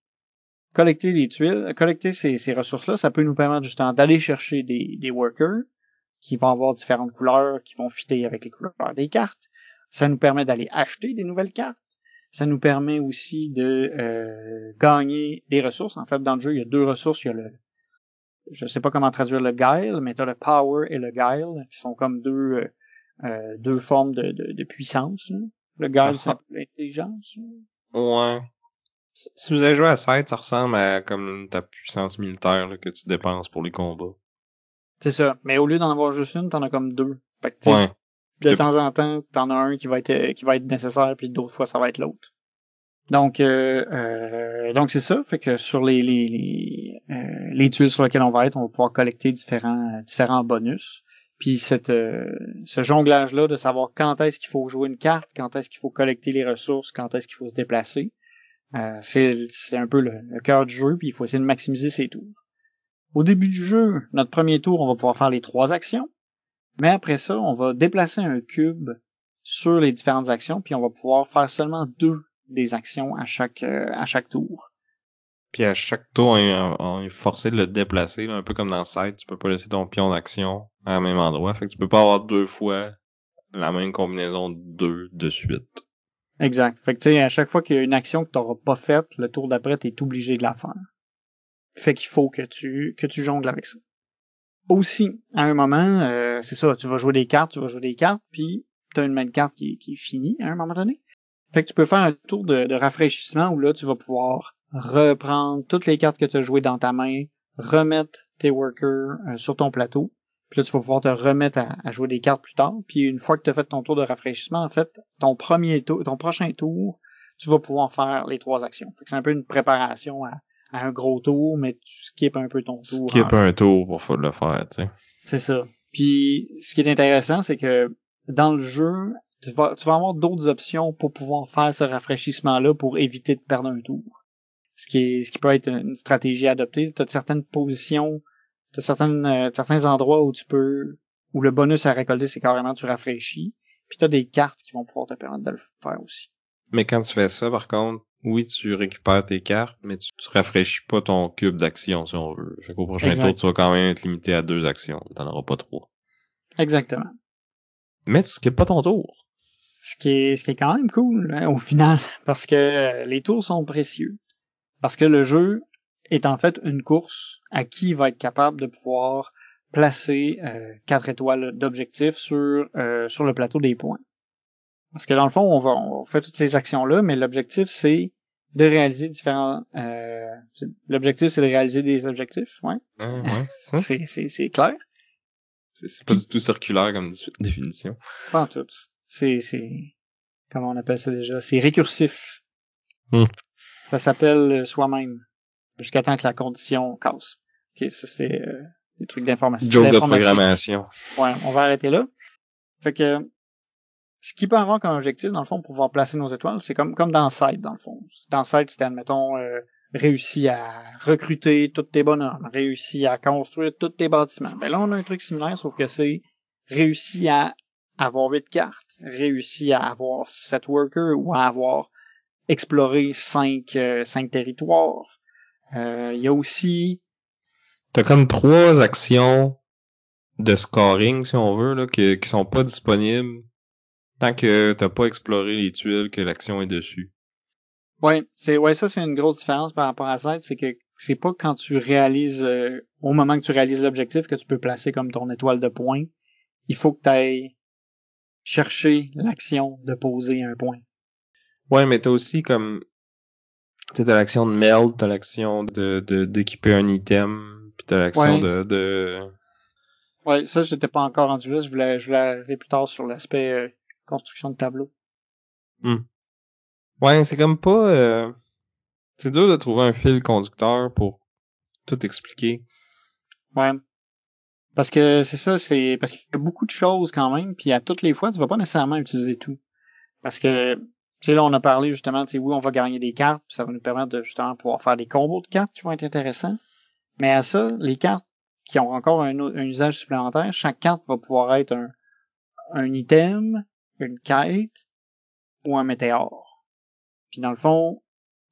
Collecter les tuiles, collecter ces, ces ressources-là, ça peut nous permettre justement d'aller chercher des, des workers qui vont avoir différentes couleurs, qui vont fitter avec les couleurs des cartes. Ça nous permet d'aller acheter des nouvelles cartes. Ça nous permet aussi de euh, gagner des ressources. En fait, dans le jeu, il y a deux ressources. Il y a le, je sais pas comment traduire le guile, mais tu as le power et le guile, qui sont comme deux, euh, euh, deux formes de, de, de puissance. là. Le guile, Ah. c'est l'intelligence. là. Ouais. Si vous avez joué à 7, ça ressemble à comme ta puissance militaire là, que tu dépenses pour les combats. C'est ça. Mais au lieu d'en avoir juste une, t'en as comme deux. Fait que, Ouais. de temps en temps, t'en as un qui va être qui va être nécessaire, puis d'autres fois ça va être l'autre. Donc euh, euh, donc c'est ça, fait que sur les les les, euh, les tuiles sur lesquelles on va être, on va pouvoir collecter différents différents bonus. Puis cette euh, ce jonglage là de savoir quand est-ce qu'il faut jouer une carte, quand est-ce qu'il faut collecter les ressources, quand est-ce qu'il faut se déplacer, euh, c'est un peu le, le cœur du jeu, puis il faut essayer de maximiser ses tours. Au début du jeu, notre premier tour, on va pouvoir faire les trois actions. Mais après ça, on va déplacer un cube sur les différentes actions, puis on va pouvoir faire seulement deux des actions à chaque euh, à chaque tour. Puis à chaque tour, on est, forcé de le déplacer, un peu comme dans 7, tu peux pas laisser ton pion d'action à un même endroit. Fait que tu peux pas avoir deux fois la même combinaison de deux de suite. Exact. Fait que tu sais, à chaque fois qu'il y a une action que tu n'auras pas faite, le tour d'après, tu es obligé de la faire. Fait qu'il faut que tu que tu jongles avec ça. Aussi, à un moment, euh, c'est ça, tu vas jouer des cartes, tu vas jouer des cartes, puis tu as une main de carte qui, qui est finie à un moment donné. Fait que tu peux faire un tour de, de rafraîchissement où là, tu vas pouvoir reprendre toutes les cartes que tu as jouées dans ta main, remettre tes workers euh, sur ton plateau, puis là, tu vas pouvoir te remettre à, à jouer des cartes plus tard. Puis une fois que tu as fait ton tour de rafraîchissement, en fait, ton premier tour, ton prochain tour, tu vas pouvoir faire les trois actions. Fait que c'est un peu une préparation à, à un gros tour, mais tu skips un peu ton tour. Skip un tour pour le faire, tu sais. c'est ça. Puis ce qui est intéressant, c'est que dans le jeu, tu vas, tu vas avoir d'autres options pour pouvoir faire ce rafraîchissement-là pour éviter de perdre un tour. Ce qui est, ce qui peut être une stratégie adoptée. Tu as certaines positions, tu as certaines, euh, certains endroits où tu peux, où le bonus à récolter, c'est carrément tu rafraîchis. Puis tu as des cartes qui vont pouvoir te permettre de le faire aussi. Mais quand tu fais ça, par contre, oui, tu récupères tes cartes, mais tu, tu rafraîchis pas ton cube d'action, si on veut. Fait qu'au prochain Exact. tour, tu vas quand même être limité à deux actions. T'en auras pas trois. Exactement. Mais tu skippes pas ton tour. Ce qui est, ce qui est quand même cool hein, au final, parce que euh, les tours sont précieux. Parce que le jeu est en fait une course à qui va être capable de pouvoir placer euh, quatre étoiles d'objectif sur euh, sur le plateau des points. Parce que dans le fond, on va on fait toutes ces actions là, mais l'objectif c'est de réaliser différents. Euh, l'objectif c'est de réaliser des objectifs, ouais. Hein, ouais, c'est. C'est c'est clair. C'est pas du tout circulaire comme dé- définition. Pas en tout. C'est, c'est, comment on appelle ça déjà? C'est récursif. Hmm. Ça s'appelle euh, soi-même. Jusqu'à temps que la condition casse. Ok, ça c'est euh, des trucs d'information. Joke de programmation. Ouais, on va arrêter là. Fait que, ce qui peut avoir comme objectif, dans le fond, pour pouvoir placer nos étoiles, c'est comme, comme dans Side, dans le fond. Dans Side, c'était, admettons, euh, réussi à recruter tous tes bonhommes, réussi à construire tous tes bâtiments. Ben là, on a un truc similaire, sauf que c'est réussi à avoir huit cartes, réussi à avoir sept workers ou à avoir exploré cinq, euh, cinq territoires. Euh, Il y a aussi T'as comme trois actions de scoring, si on veut, là, qui, qui sont pas disponibles tant que t'as pas exploré les tuiles que l'action est dessus. Ouais, c'est ouais ça c'est une grosse différence par rapport à ça, c'est que c'est pas quand tu réalises euh, au moment que tu réalises l'objectif que tu peux placer comme ton étoile de points. Il faut que tu ailles chercher l'action de poser un point. Ouais, mais t'as aussi comme t'as t'as l'action de meld, t'as l'action de de- d'équiper un item, puis t'as l'action Ouais. de, de Ouais, ça j'étais pas encore rendu là, je voulais je voulais arriver plus tard sur l'aspect euh, construction de tableau. Ouais, c'est comme pas euh, C'est dur de trouver un fil conducteur pour tout expliquer. Ouais. Parce que c'est ça, c'est parce qu'il y a beaucoup de choses quand même, puis à toutes les fois, tu vas pas nécessairement utiliser tout. Parce que, tu sais, là, on a parlé justement, tu sais, oui, on va gagner des cartes, puis ça va nous permettre de justement pouvoir faire des combos de cartes qui vont être intéressants. Mais à ça, les cartes qui ont encore un, usage supplémentaire, chaque carte va pouvoir être un, un item, une quête ou un météore. Puis dans le fond,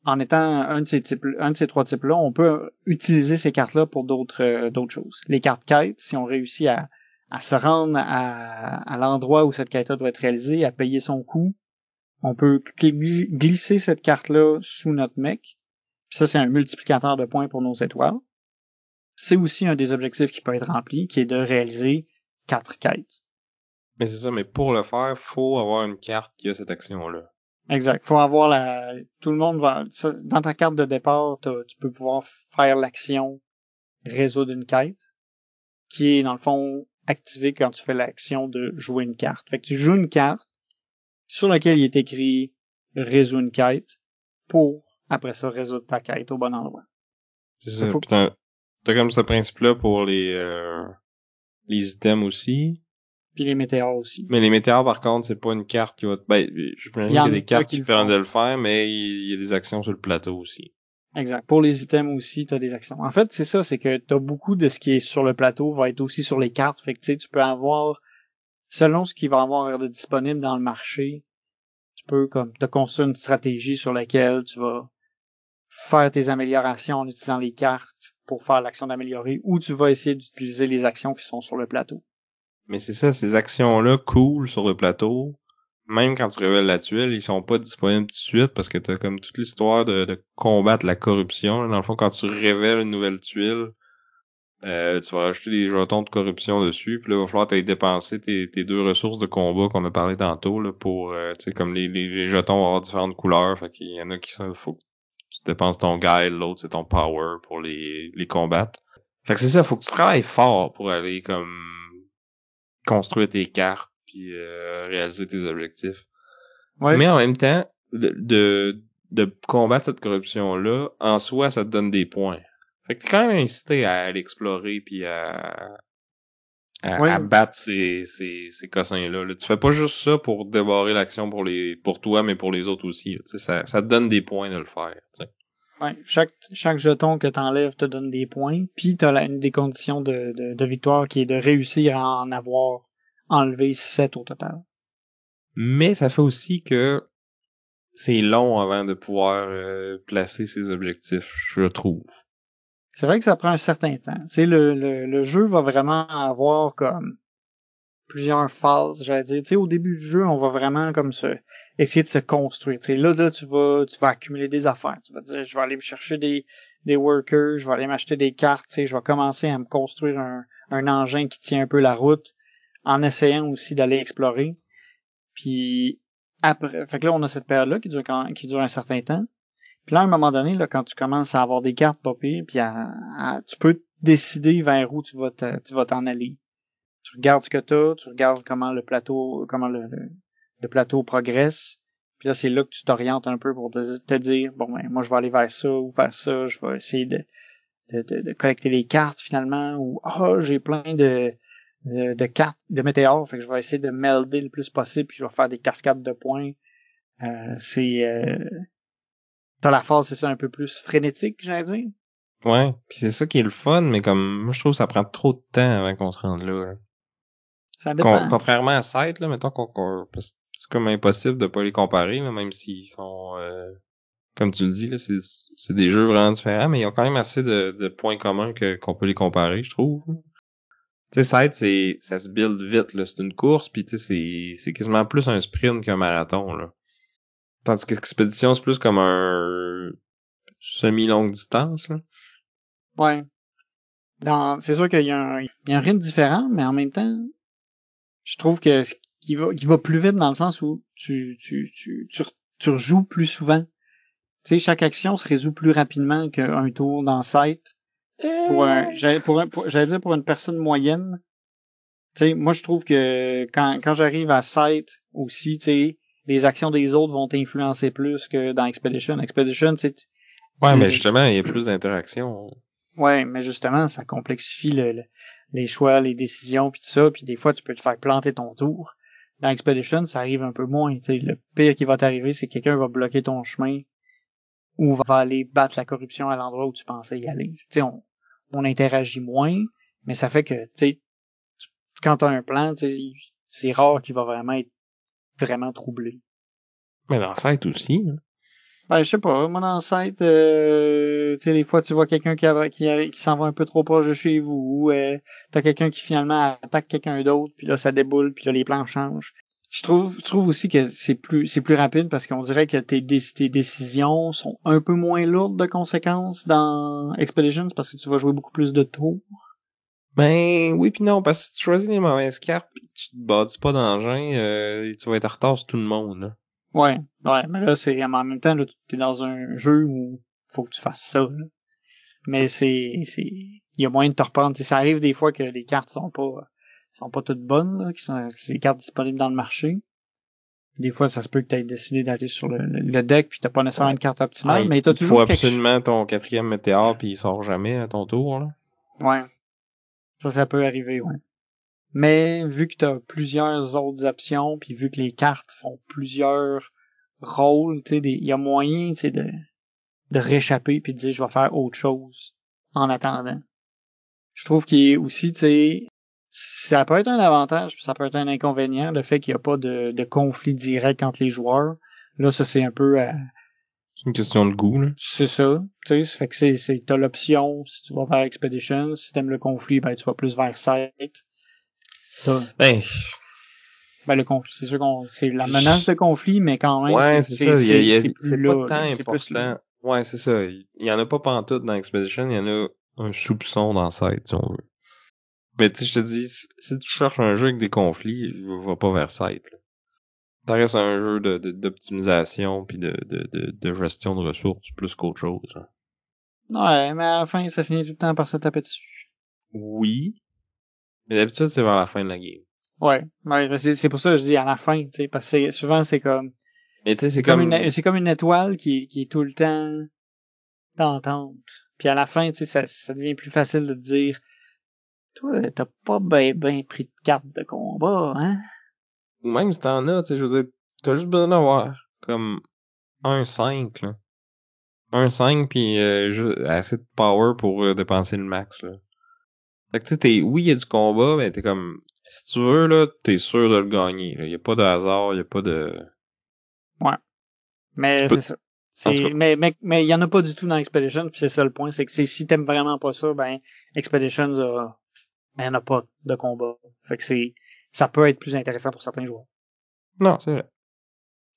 en étant un de ces types, un de ces trois types-là, on peut utiliser ces cartes-là pour d'autres euh, d'autres choses. Les cartes quêtes, si on réussit à, à se rendre à, à l'endroit où cette quête-là doit être réalisée, à payer son coût, on peut glisser cette carte-là sous notre mec. Puis ça, c'est un multiplicateur de points pour nos étoiles. C'est aussi un des objectifs qui peut être rempli, qui est de réaliser quatre quêtes. Mais c'est ça, mais pour le faire, faut avoir une carte qui a cette action-là. Exact. Faut avoir la, tout le monde va, dans ta carte de départ, tu peux pouvoir faire l'action résoudre une quête, qui est, dans le fond, activée quand tu fais l'action de jouer une carte. Fait que tu joues une carte, sur laquelle il est écrit résoudre une quête, pour, après ça, résoudre ta quête au bon endroit. C'est ça. Faut... T'as comme ce principe-là pour les, euh, les items aussi. Puis les météores aussi. Mais les météores, par contre, c'est pas une carte qui va... Ben, je qu'il y a des cartes qui, permettent de le faire, mais il y a des actions sur le plateau aussi. Exact. Pour les items aussi, t'as des actions. En fait, c'est ça, c'est que t'as beaucoup de ce qui est sur le plateau va être aussi sur les cartes. Fait que tu sais, tu peux avoir, selon ce qui va avoir de disponible dans le marché, tu peux comme te construire une stratégie sur laquelle tu vas faire tes améliorations en utilisant les cartes pour faire l'action d'améliorer, ou tu vas essayer d'utiliser les actions qui sont sur le plateau. Mais c'est ça, ces actions-là cool sur le plateau, même quand tu révèles la tuile, ils sont pas disponibles tout de suite parce que t'as comme toute l'histoire de, combattre la corruption. Dans le fond, quand tu révèles une nouvelle tuile, euh, tu vas ajouter des jetons de corruption dessus, puis là, il va falloir t'aller dépenser tes, deux ressources de combat qu'on a parlé tantôt, là, pour, euh, tu sais, comme les, les, jetons vont avoir différentes couleurs, fait qu'il y en a qui sont, faut tu dépenses ton guide, l'autre c'est ton power pour les, les combattre. Fait que c'est ça, faut que tu travailles fort pour aller comme construire tes cartes puis euh, réaliser tes objectifs. Mais en même temps, de, de, de combattre cette corruption-là, en soi, ça te donne des points. Fait que t'es quand même incité à l'explorer puis à, à, battre ces, ces, ces cossins-là. Tu fais pas juste ça pour débarrer l'action pour les pour toi, mais pour les autres aussi. Ça, ça te donne des points de le faire. Ouais, chaque, chaque jeton que t'enlèves te donne des points, puis t'as une des conditions de, de, de, victoire qui est de réussir à en avoir enlevé 7 au total. Mais ça fait aussi que c'est long avant de pouvoir euh, placer ses objectifs, je trouve. C'est vrai que ça prend un certain temps. Tu le, le, le jeu va vraiment avoir comme plusieurs phases, j'allais dire. Tu sais, au début du jeu, on va vraiment comme se essayer de se construire. Tu sais, là, là, tu vas, tu vas accumuler des affaires. Tu vas dire, je vais aller me chercher des, des workers, je vais aller m'acheter des cartes. Tu sais, je vais commencer à me construire un, un engin qui tient un peu la route, en essayant aussi d'aller explorer. Puis après, fait que là, on a cette période-là qui dure qui dure un certain temps. Puis là, à un moment donné, là, quand tu commences à avoir des cartes popées, puis à, tu peux décider vers où tu vas tu vas t'en aller tu regardes ce que t'as, tu regardes comment le plateau, comment le, plateau progresse. Puis là, c'est là que tu t'orientes un peu pour te, dire, bon, ben, moi, je vais aller vers ça ou vers ça, je vais essayer de, de, de, collecter les cartes finalement, ou, ah, j'ai plein de, de, cartes, de météores, fait que je vais essayer de melder le plus possible, puis je vais faire des cascades de points. Euh, c'est, euh, t'as la phase, c'est ça, un peu plus frénétique, j'allais dire? Ouais, puis c'est ça qui est le fun, mais comme, moi, je trouve que ça prend trop de temps avant qu'on se rende là. là contrairement à 7, là, mettons qu'on, c'est comme impossible de pas les comparer, là, même s'ils sont, euh, comme tu le dis, là, c'est, des jeux vraiment différents, mais ils ont quand même assez de, de points communs que, qu'on peut les comparer, je trouve. Tu sais, 7, c'est, ça se build vite, là. C'est une course, puis tu sais, c'est, c'est quasiment plus un sprint qu'un marathon, là. Tandis qu'Expédition, c'est plus comme un semi-longue distance, là. Ouais. Dans, c'est sûr qu'il y a un, il y a un rythme différent, mais en même temps, je trouve que ce qui va, qui va plus vite dans le sens où tu, tu, tu, tu, tu rejoues plus souvent. Tu sais, chaque action se résout plus rapidement qu'un tour dans site. Pour un, j'allais, pour j'allais dire pour une personne moyenne. Tu sais, moi je trouve que quand, quand j'arrive à site aussi, tu sais, les actions des autres vont t'influencer plus que dans Expedition. Expedition, tu Ouais, mais justement, il y a plus d'interaction. Ouais, mais justement, ça complexifie le, les choix, les décisions, puis tout ça, puis des fois, tu peux te faire planter ton tour. Dans Expedition, ça arrive un peu moins. Le pire qui va t'arriver, c'est que quelqu'un va bloquer ton chemin ou va aller battre la corruption à l'endroit où tu pensais y aller. sais on, on interagit moins, mais ça fait que, tu sais, quand t'as un plan, c'est rare qu'il va vraiment être vraiment troublé. Mais Sight aussi. Hein. Ben, je sais pas. Moi, dans Sight, euh, tu sais, des fois, tu vois quelqu'un qui, qui, qui s'en va un peu trop proche de chez vous. Euh, T'as quelqu'un qui finalement attaque quelqu'un d'autre, puis là, ça déboule, puis là, les plans changent. Je trouve, je trouve aussi que c'est plus, c'est plus rapide parce qu'on dirait que tes, tes, décisions sont un peu moins lourdes de conséquences dans Expeditions parce que tu vas jouer beaucoup plus de tours. Ben oui puis non, parce que si tu choisis les mauvaises cartes tu te bâtis pas d'engin, euh, tu vas être en retard sur tout le monde. Là. Ouais, ouais, mais là c'est en même temps là, t'es dans un jeu où faut que tu fasses ça. Mais c'est c'est il y a moyen de te reprendre. ça arrive des fois que les cartes sont pas sont pas toutes bonnes, là, qui sont les cartes disponibles dans le marché. Des fois, ça se peut que tu aies décidé d'aller sur le, le deck puis t'as pas nécessairement une carte optimale, mais t'as toujours. Il faut absolument ton quatrième météore puis il sort jamais à ton tour. Là. Ouais. Ça, ça peut arriver, ouais. Mais vu que tu as plusieurs autres options, puis vu que les cartes font plusieurs rôles, tu sais, il y a moyen, tu sais, de, de réchapper puis de dire je vais faire autre chose en attendant. Je trouve qu'il est aussi, tu sais, ça peut être un avantage, puis ça peut être un inconvénient, le fait qu'il n'y a pas de, de conflit direct entre les joueurs. Là, ça c'est un peu à, c'est une question de goût, là. C'est ça. Tu sais, ça fait que c'est, c'est, t'as l'option, si tu vas vers Expedition, si t'aimes le conflit, ben, tu vas plus vers Sight. Ben. Ben, le conflit, c'est sûr qu'on, c'est la menace de conflit, mais quand même. Ouais, c'est, ça. Il y a, c'est, pas de temps important. Ouais, c'est ça. Il y en a pas pantoute dans Expedition, il y en a un soupçon dans Sight, si on veut. Mais tu sais, je te dis, si tu cherches un jeu avec des conflits, va pas vers Sight, là ça reste un jeu de, d'optimisation puis de, de, de, de, gestion de ressources plus qu'autre chose. Hein. Ouais, mais à la fin, ça finit tout le temps par se taper dessus. Oui. Mais d'habitude, c'est vers la fin de la game. Ouais, ouais c'est, pour ça que je dis à la fin, tu sais, parce que souvent c'est comme. Mais tu sais, c'est comme, une, c'est comme une étoile qui, qui est tout le temps d'entente. Puis à la fin, tu sais, ça, ça devient plus facile de te dire, toi, t'as pas ben ben pris de carte de combat, hein? ou même si t'en as, tu sais, je veux dire, t'as juste besoin d'avoir comme un 5, là. Un 5 puis euh, assez de power pour euh, dépenser le max, là. Fait que tu sais, oui, il y a du combat, mais t'es comme, si tu veux, là, t'es sûr de le gagner, là. Y a pas de hasard, y a pas de... Ouais. Mais c'est ça. Mais mais mais il y en a pas du tout dans Expedition, puis c'est ça le point, c'est que c'est si t'aimes vraiment pas ça, ben Expeditions a ben, y en a pas de combat. Fait que c'est ça peut être plus intéressant pour certains joueurs. Non, c'est vrai.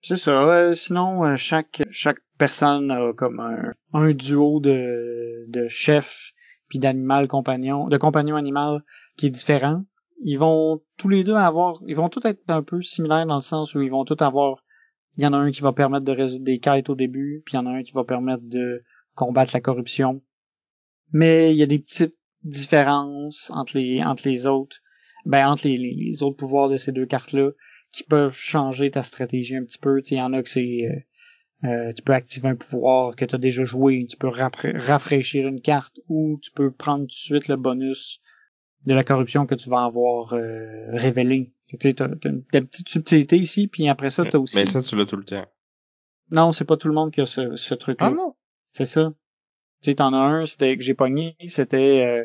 C'est ça. Euh, sinon, euh, chaque chaque personne a comme un, un duo de, de chef puis d'animal compagnon, de compagnon animal qui est différent. Ils vont tous les deux avoir, ils vont tous être un peu similaires dans le sens où ils vont tous avoir, il y en a un qui va permettre de résoudre des quêtes au début, puis il y en a un qui va permettre de combattre la corruption. Mais il y a des petites différences entre les entre les autres ben entre les, autres pouvoirs de ces deux cartes-là qui peuvent changer ta stratégie un petit peu. Il y en a que c'est euh, tu peux activer un pouvoir que tu as déjà joué, tu peux rafraîchir une carte ou tu peux prendre tout de suite le bonus de la corruption que tu vas avoir euh, révélé. Tu as, une, petite subtilité ici, puis après ça, tu as aussi... Mais ça, tu l'as tout le temps. Non, c'est pas tout le monde qui a ce, ce truc-là. Ah non? C'est ça. Tu sais, t'en as un, c'était que j'ai pogné, c'était euh,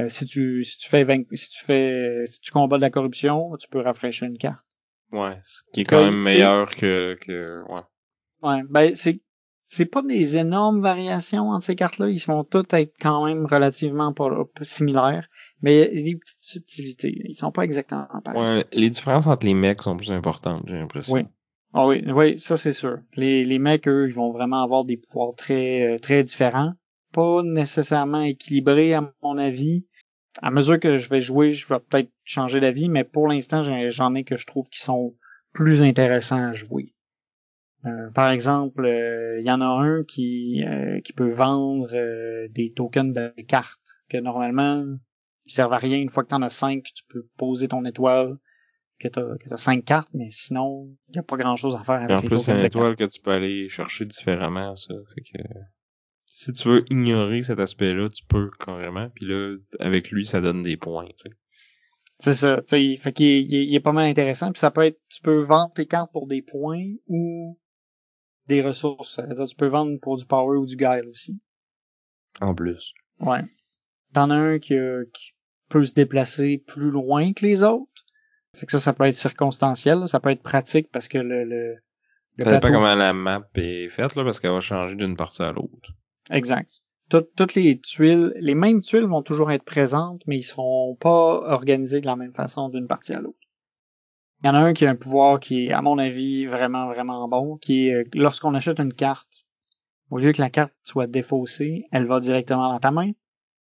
euh, si tu si tu fais si tu fais si tu combats de la corruption, tu peux rafraîchir une carte. Ouais, ce qui est quand même meilleur que que ouais. Ouais, ben c'est c'est pas des énormes variations entre ces cartes-là, ils vont toutes être quand même relativement pas, similaires, mais il y a des petites subtilités, ils sont pas exactement pareils. Ouais, les différences entre les mecs sont plus importantes, j'ai l'impression. Oui. Ah oui, oui, ça c'est sûr. Les les mecs eux, ils vont vraiment avoir des pouvoirs très euh, très différents pas nécessairement équilibré à mon avis. À mesure que je vais jouer, je vais peut-être changer d'avis, mais pour l'instant, j'en ai que je trouve qui sont plus intéressants à jouer. Euh, par exemple, il euh, y en a un qui euh, qui peut vendre des tokens de cartes que normalement ils servent à rien. Une fois que tu en as cinq, tu peux poser ton étoile que t'as que as cinq cartes, mais sinon il y a pas grand chose à faire avec Et en plus, c'est une étoile que tu peux aller chercher différemment, ça. Fait que si tu veux ignorer cet aspect-là, tu peux carrément. Puis là, avec lui, ça donne des points. Tu. C'est ça. Tu sais, fait qu'il est, il est- il est pas mal intéressant. Puis ça peut être, tu peux vendre tes cartes pour des points ou des ressources. C'est-à-dire, tu peux vendre pour du power ou du guile aussi. En plus. Ouais. T'en as un qui, peut se déplacer plus loin que les autres. Fait que ça, ça peut être circonstanciel. là. Ça peut être pratique parce que le, le, le Ça dépend comment la map est faite, là, parce qu'elle va changer d'une partie à l'autre. Exact. Tout- toutes les tuiles, les mêmes tuiles vont toujours être présentes, mais ils seront pas organisés de la même façon d'une partie à l'autre. Il y en a un qui a un pouvoir qui est, à mon avis, vraiment, vraiment bon, qui est, euh, lorsqu'on achète une carte, au lieu que la carte soit défaussée, elle va directement dans ta main,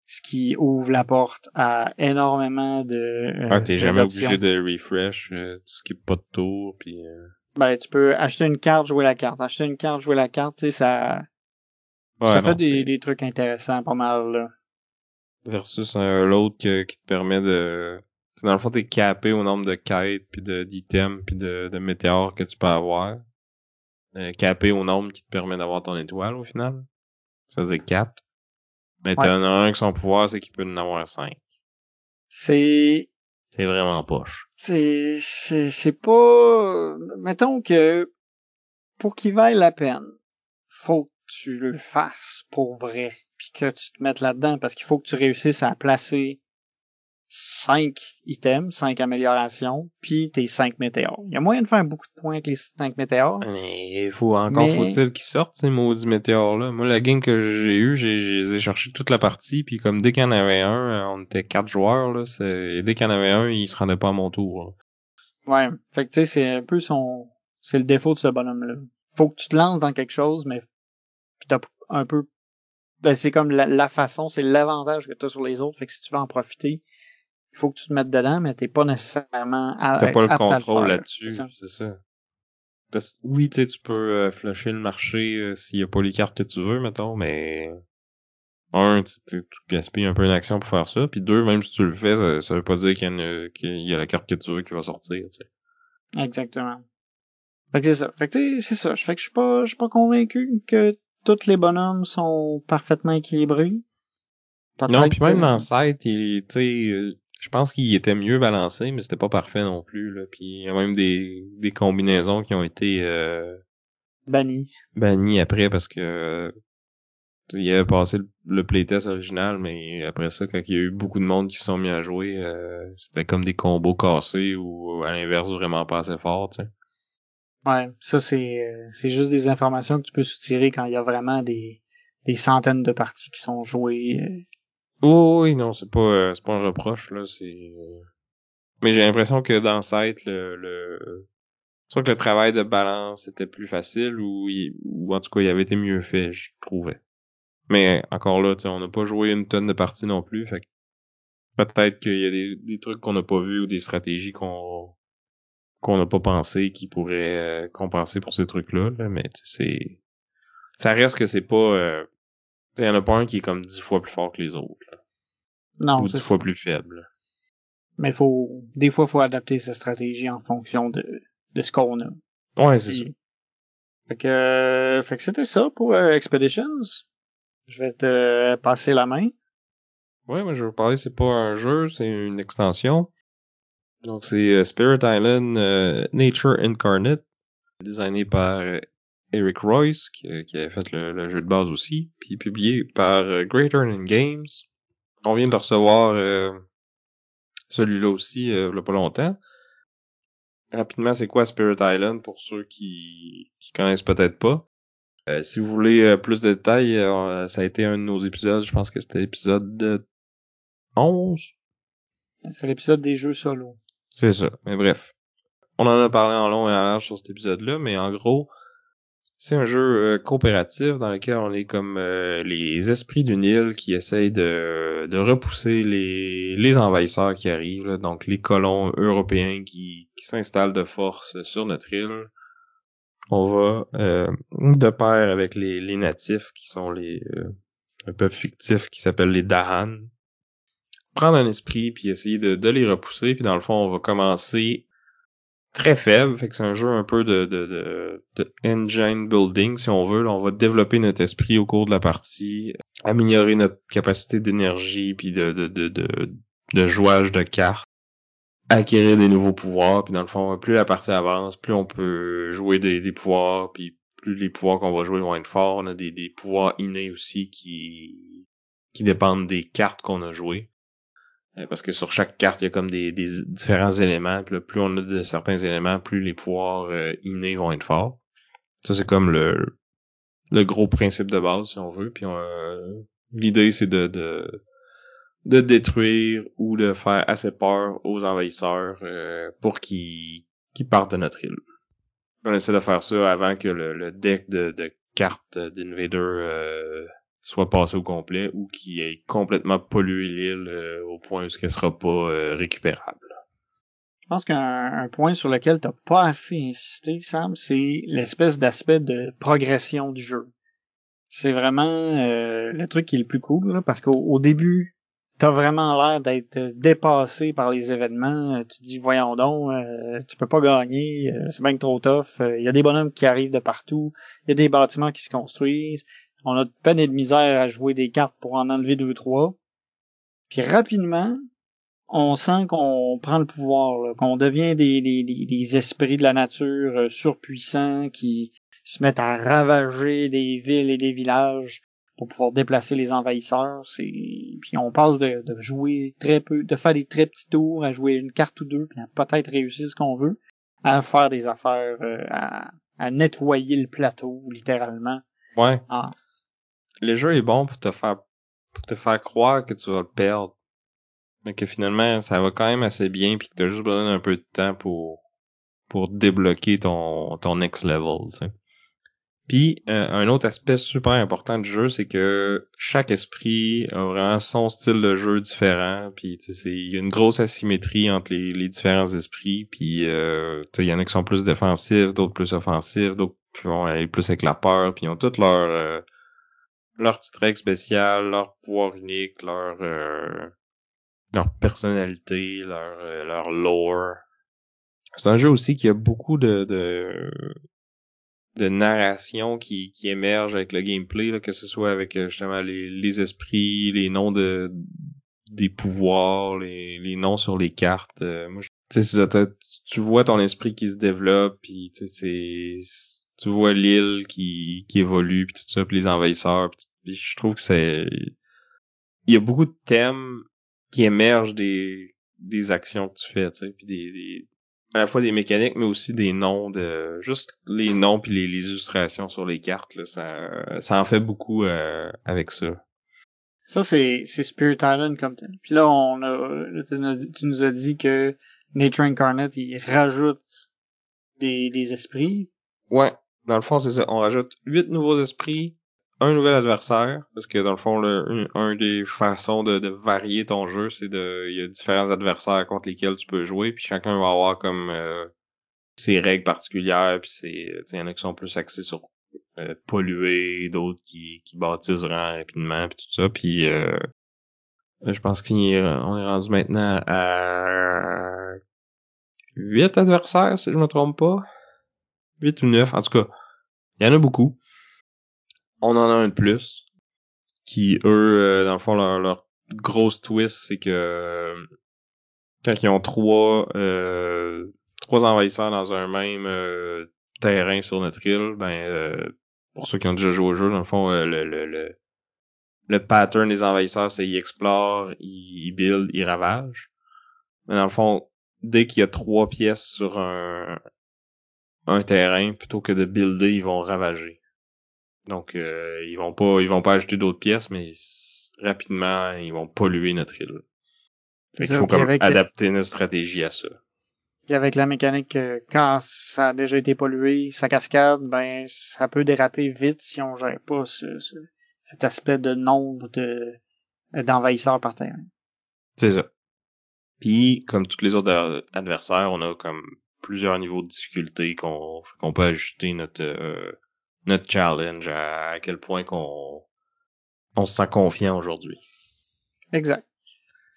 ce qui ouvre la porte à énormément de... euh, ah, t'es jamais obligé de refresh, euh, tu skippes pas de tour, puis... euh, Ben, tu peux acheter une carte, jouer la carte. Acheter une carte, jouer la carte, tu sais, ça, Ouais, ça non, fait des, des trucs intéressants pas mal, là. Versus euh, l'autre qui te permet de... c'est Dans le fond, t'es capé au nombre de quêtes, puis d'items, puis de, de météores que tu peux avoir. Euh, capé au nombre qui te permet d'avoir ton étoile, au final. Ça faisait 4. Mais Ouais. t'en as un que son pouvoir, c'est qu'il peut en avoir 5. C'est, C'est vraiment poche. c'est, c'est, c'est pas, mettons que, pour qu'il vaille la peine, faut que tu le fasses pour vrai, puis que tu te mettes là-dedans, parce qu'il faut que tu réussisses à placer cinq items, cinq améliorations, puis tes cinq météores. Il y a moyen de faire beaucoup de points avec les cinq météores. Mais faut encore Mais- faut-il qu'ils sortent ces maudits météores là. Moi la game que j'ai eu, j'ai cherché toute la partie puis comme dès qu'il y en avait un, euh, on était quatre joueurs là, c'est et dès qu'il y en avait un, il se rendait pas à mon tour. là. Ouais. Fait que tu sais, c'est un peu son, c'est le défaut de ce bonhomme-là. Faut que tu te lances dans quelque chose, mais puis t'as un peu, ben c'est comme la, la façon, c'est l'avantage que t'as sur les autres. Fait que si tu veux en profiter, il faut que tu te mettes dedans, mais t'es pas nécessairement à, T'as pas le contrôle là-dessus, C'est ça. Parce que oui, tu sais, tu peux euh, flusher le marché euh, s'il y a pas les cartes que tu veux, mettons, mais un, tu, gaspilles un peu une action pour faire ça, puis deux, même si tu le fais, ça, ça veut pas dire qu'il y, a y la carte que tu veux qui va sortir, tu sais. Exactement. Fait que c'est ça. Fait que tu sais, c'est ça. Fait que je suis pas, je suis pas convaincu que tous les bonhommes sont parfaitement équilibrés. Non, puis même dans le site, il, tu sais, euh, je pense qu'il était mieux balancé, mais c'était pas parfait non plus, là. Puis il y a même des, des combinaisons qui ont été euh, banni. bannies après parce que euh, il avait passé le, le playtest original, mais après ça, quand il y a eu beaucoup de monde qui se sont mis à jouer, euh, c'était comme des combos cassés ou à l'inverse vraiment pas assez fort, tu sais. Ouais, ça c'est euh, c'est juste des informations que tu peux soutirer quand il y a vraiment des des centaines de parties qui sont jouées. Oui, non, c'est pas euh, c'est pas un reproche là, c'est euh, mais j'ai l'impression que dans Sight le le soit que le travail de balance était plus facile ou ou en tout cas il avait été mieux fait, je trouvais. Mais encore là, on n'a pas joué une tonne de parties non plus, fait peut-être qu'il y a des, trucs qu'on n'a pas vus ou des stratégies qu'on qu'on n'a pas pensé qui pourraient euh, compenser pour ces trucs-là, là, mais c'est ça reste que c'est pas euh, il y en a pas un qui est comme dix fois plus fort que les autres. là Non, ou dix fois plus faible. mais faut des fois faut adapter sa stratégie en fonction de de ce qu'on a. Ouais, c'est ça. Fait que euh, fait que c'était ça pour euh, Expeditions. Je vais te euh, passer la main. Ouais, moi je veux parler, c'est pas un jeu, c'est une extension. Donc c'est euh, Spirit Island Nature Incarnate, designé par Eric Royce, qui, euh, qui avait fait le, le jeu de base aussi, puis publié par euh, Great Earning Games. On vient de recevoir euh, celui-là aussi euh, il y a pas longtemps. Rapidement, c'est quoi Spirit Island pour ceux qui, qui connaissent peut-être pas? Euh, si vous voulez plus de détails, euh, ça a été un de nos épisodes, je pense que c'était l'épisode euh, 11. C'est l'épisode des jeux solo. C'est ça. Mais bref. On en a parlé en long et en large sur cet épisode-là, mais en gros, c'est un jeu euh, coopératif dans lequel on est comme euh, les esprits d'une île qui essayent de, de repousser les, les envahisseurs qui arrivent, donc les colons européens qui, qui s'installent de force sur notre île. On va euh, de pair avec les, les natifs qui sont les un peuple fictif qui s'appelle les Dahan. Prendre un esprit puis essayer de, de les repousser puis dans le fond on va commencer très faible, fait que c'est un jeu un peu de, de, de, de engine building, si on veut. Là, on va développer notre esprit au cours de la partie, améliorer notre capacité d'énergie, puis de, de, de, de, jouage de cartes, acquérir des nouveaux pouvoirs, puis dans le fond, plus la partie avance, plus on peut jouer des, des pouvoirs, puis plus les pouvoirs qu'on va jouer vont être forts. On a des, des pouvoirs innés aussi qui, qui dépendent des cartes qu'on a jouées. Euh, parce que sur chaque carte, il y a comme des, des différents éléments. Plus on a de certains éléments, plus les pouvoirs euh, innés vont être forts. Ça, c'est comme le, le gros principe de base, si on veut. Puis euh, l'idée, c'est de, de, de détruire ou de faire assez peur aux envahisseurs pour qu'ils partent de notre île. On essaie de faire ça avant que le, le deck de, de cartes d'Invader soit passé au complet ou qui ait complètement pollué l'île euh, au point où ce qu'elle sera pas euh, récupérable. Je pense qu'un point sur lequel t'as pas assez insisté, Sam, c'est l'espèce d'aspect de progression du jeu. C'est vraiment euh, le truc qui est le plus cool, parce qu'au début, t'as vraiment l'air d'être dépassé par les événements. Tu dis, voyons donc, tu peux pas gagner, c'est bien trop tough. Il y a des bonhommes qui arrivent de partout, il y a des bâtiments qui se construisent, on a de peine et de misère à jouer des cartes pour en enlever deux trois. Puis rapidement, on sent qu'on prend le pouvoir, qu'on devient des, des, esprits de la nature euh, surpuissants qui se mettent à ravager des villes et des villages pour pouvoir déplacer les envahisseurs. Puis on passe de, jouer très peu, de faire des très petits tours à jouer une carte ou deux, puis à peut-être réussir ce qu'on veut, à faire des affaires, euh, à, à nettoyer le plateau littéralement. Ouais le jeu est bon pour te faire pour te faire croire que tu vas le perdre. Mais que finalement, ça va quand même assez bien puis que t'as juste besoin d'un peu de temps pour pour débloquer ton ton next level. Puis euh, un autre aspect super important du jeu, c'est que chaque esprit a vraiment son style de jeu différent. Puis il y a une grosse asymétrie entre les, les différents esprits. Puis euh, il y en a qui sont plus défensifs, d'autres plus offensifs, d'autres vont aller plus avec la peur. Puis ils ont toutes leurs euh, leur petit spécial, leur pouvoir unique, leur euh, leur personnalité, leur euh, leur lore. C'est un jeu aussi qui a beaucoup de de, de narration qui, qui émerge avec le gameplay, là, que ce soit avec euh, justement les, les esprits, les noms de des pouvoirs, les, les noms sur les cartes. moi, tu sais, tu vois ton esprit qui se développe, puis sais, tu vois l'île qui, qui évolue puis tout ça puis les envahisseurs puis je trouve que c'est il y a beaucoup de thèmes qui émergent des des actions que tu fais tu sais puis des, des, à la fois des mécaniques mais aussi des noms de juste les noms puis les, illustrations sur les cartes là ça ça en fait beaucoup euh, avec ça. Ça c'est c'est Spirit Island comme tel. Puis là on a tu nous as dit que Nature Incarnate il rajoute des des esprits. Ouais dans le fond, c'est ça. On rajoute huit nouveaux esprits, un nouvel adversaire, parce que dans le fond, le, un, des façons de, de, varier ton jeu, c'est de, il y a différents adversaires contre lesquels tu peux jouer, puis chacun va avoir comme euh, ses règles particulières, puis c'est, il y en a qui sont plus axés sur euh, polluer, d'autres qui, qui bâtissent rang rapidement, puis tout ça, puis euh, je pense qu'on est, est rendu maintenant à huit adversaires, si je me trompe pas. 8 ou 9, en tout cas, il y en a beaucoup. On en a un de plus. Qui, eux, euh, dans le fond, leur, grosse twist, c'est que quand ils ont trois euh, trois envahisseurs dans un même euh, terrain sur notre île, ben pour ceux qui ont déjà joué au jeu, dans le fond, le, le, le, le pattern des envahisseurs, c'est ils explorent, ils, ils build, ils ravagent. Mais dans le fond, dès qu'il y a trois pièces sur un, un terrain plutôt que de builder, ils vont ravager. Donc euh, ils vont pas ils vont pas ajouter d'autres pièces, mais rapidement ils vont polluer notre île. il faut comme adapter notre stratégie à ça. Et avec la mécanique que quand ça a déjà été pollué, ça cascade, ben ça peut déraper vite si on gère pas ce, cet aspect de nombre de d'envahisseurs par terrain. C'est ça. Puis comme tous les autres adversaires, on a comme plusieurs niveaux de difficulté qu'on qu'on peut ajuster notre euh, notre challenge à, quel point qu'on on se sent confiant aujourd'hui. Exact.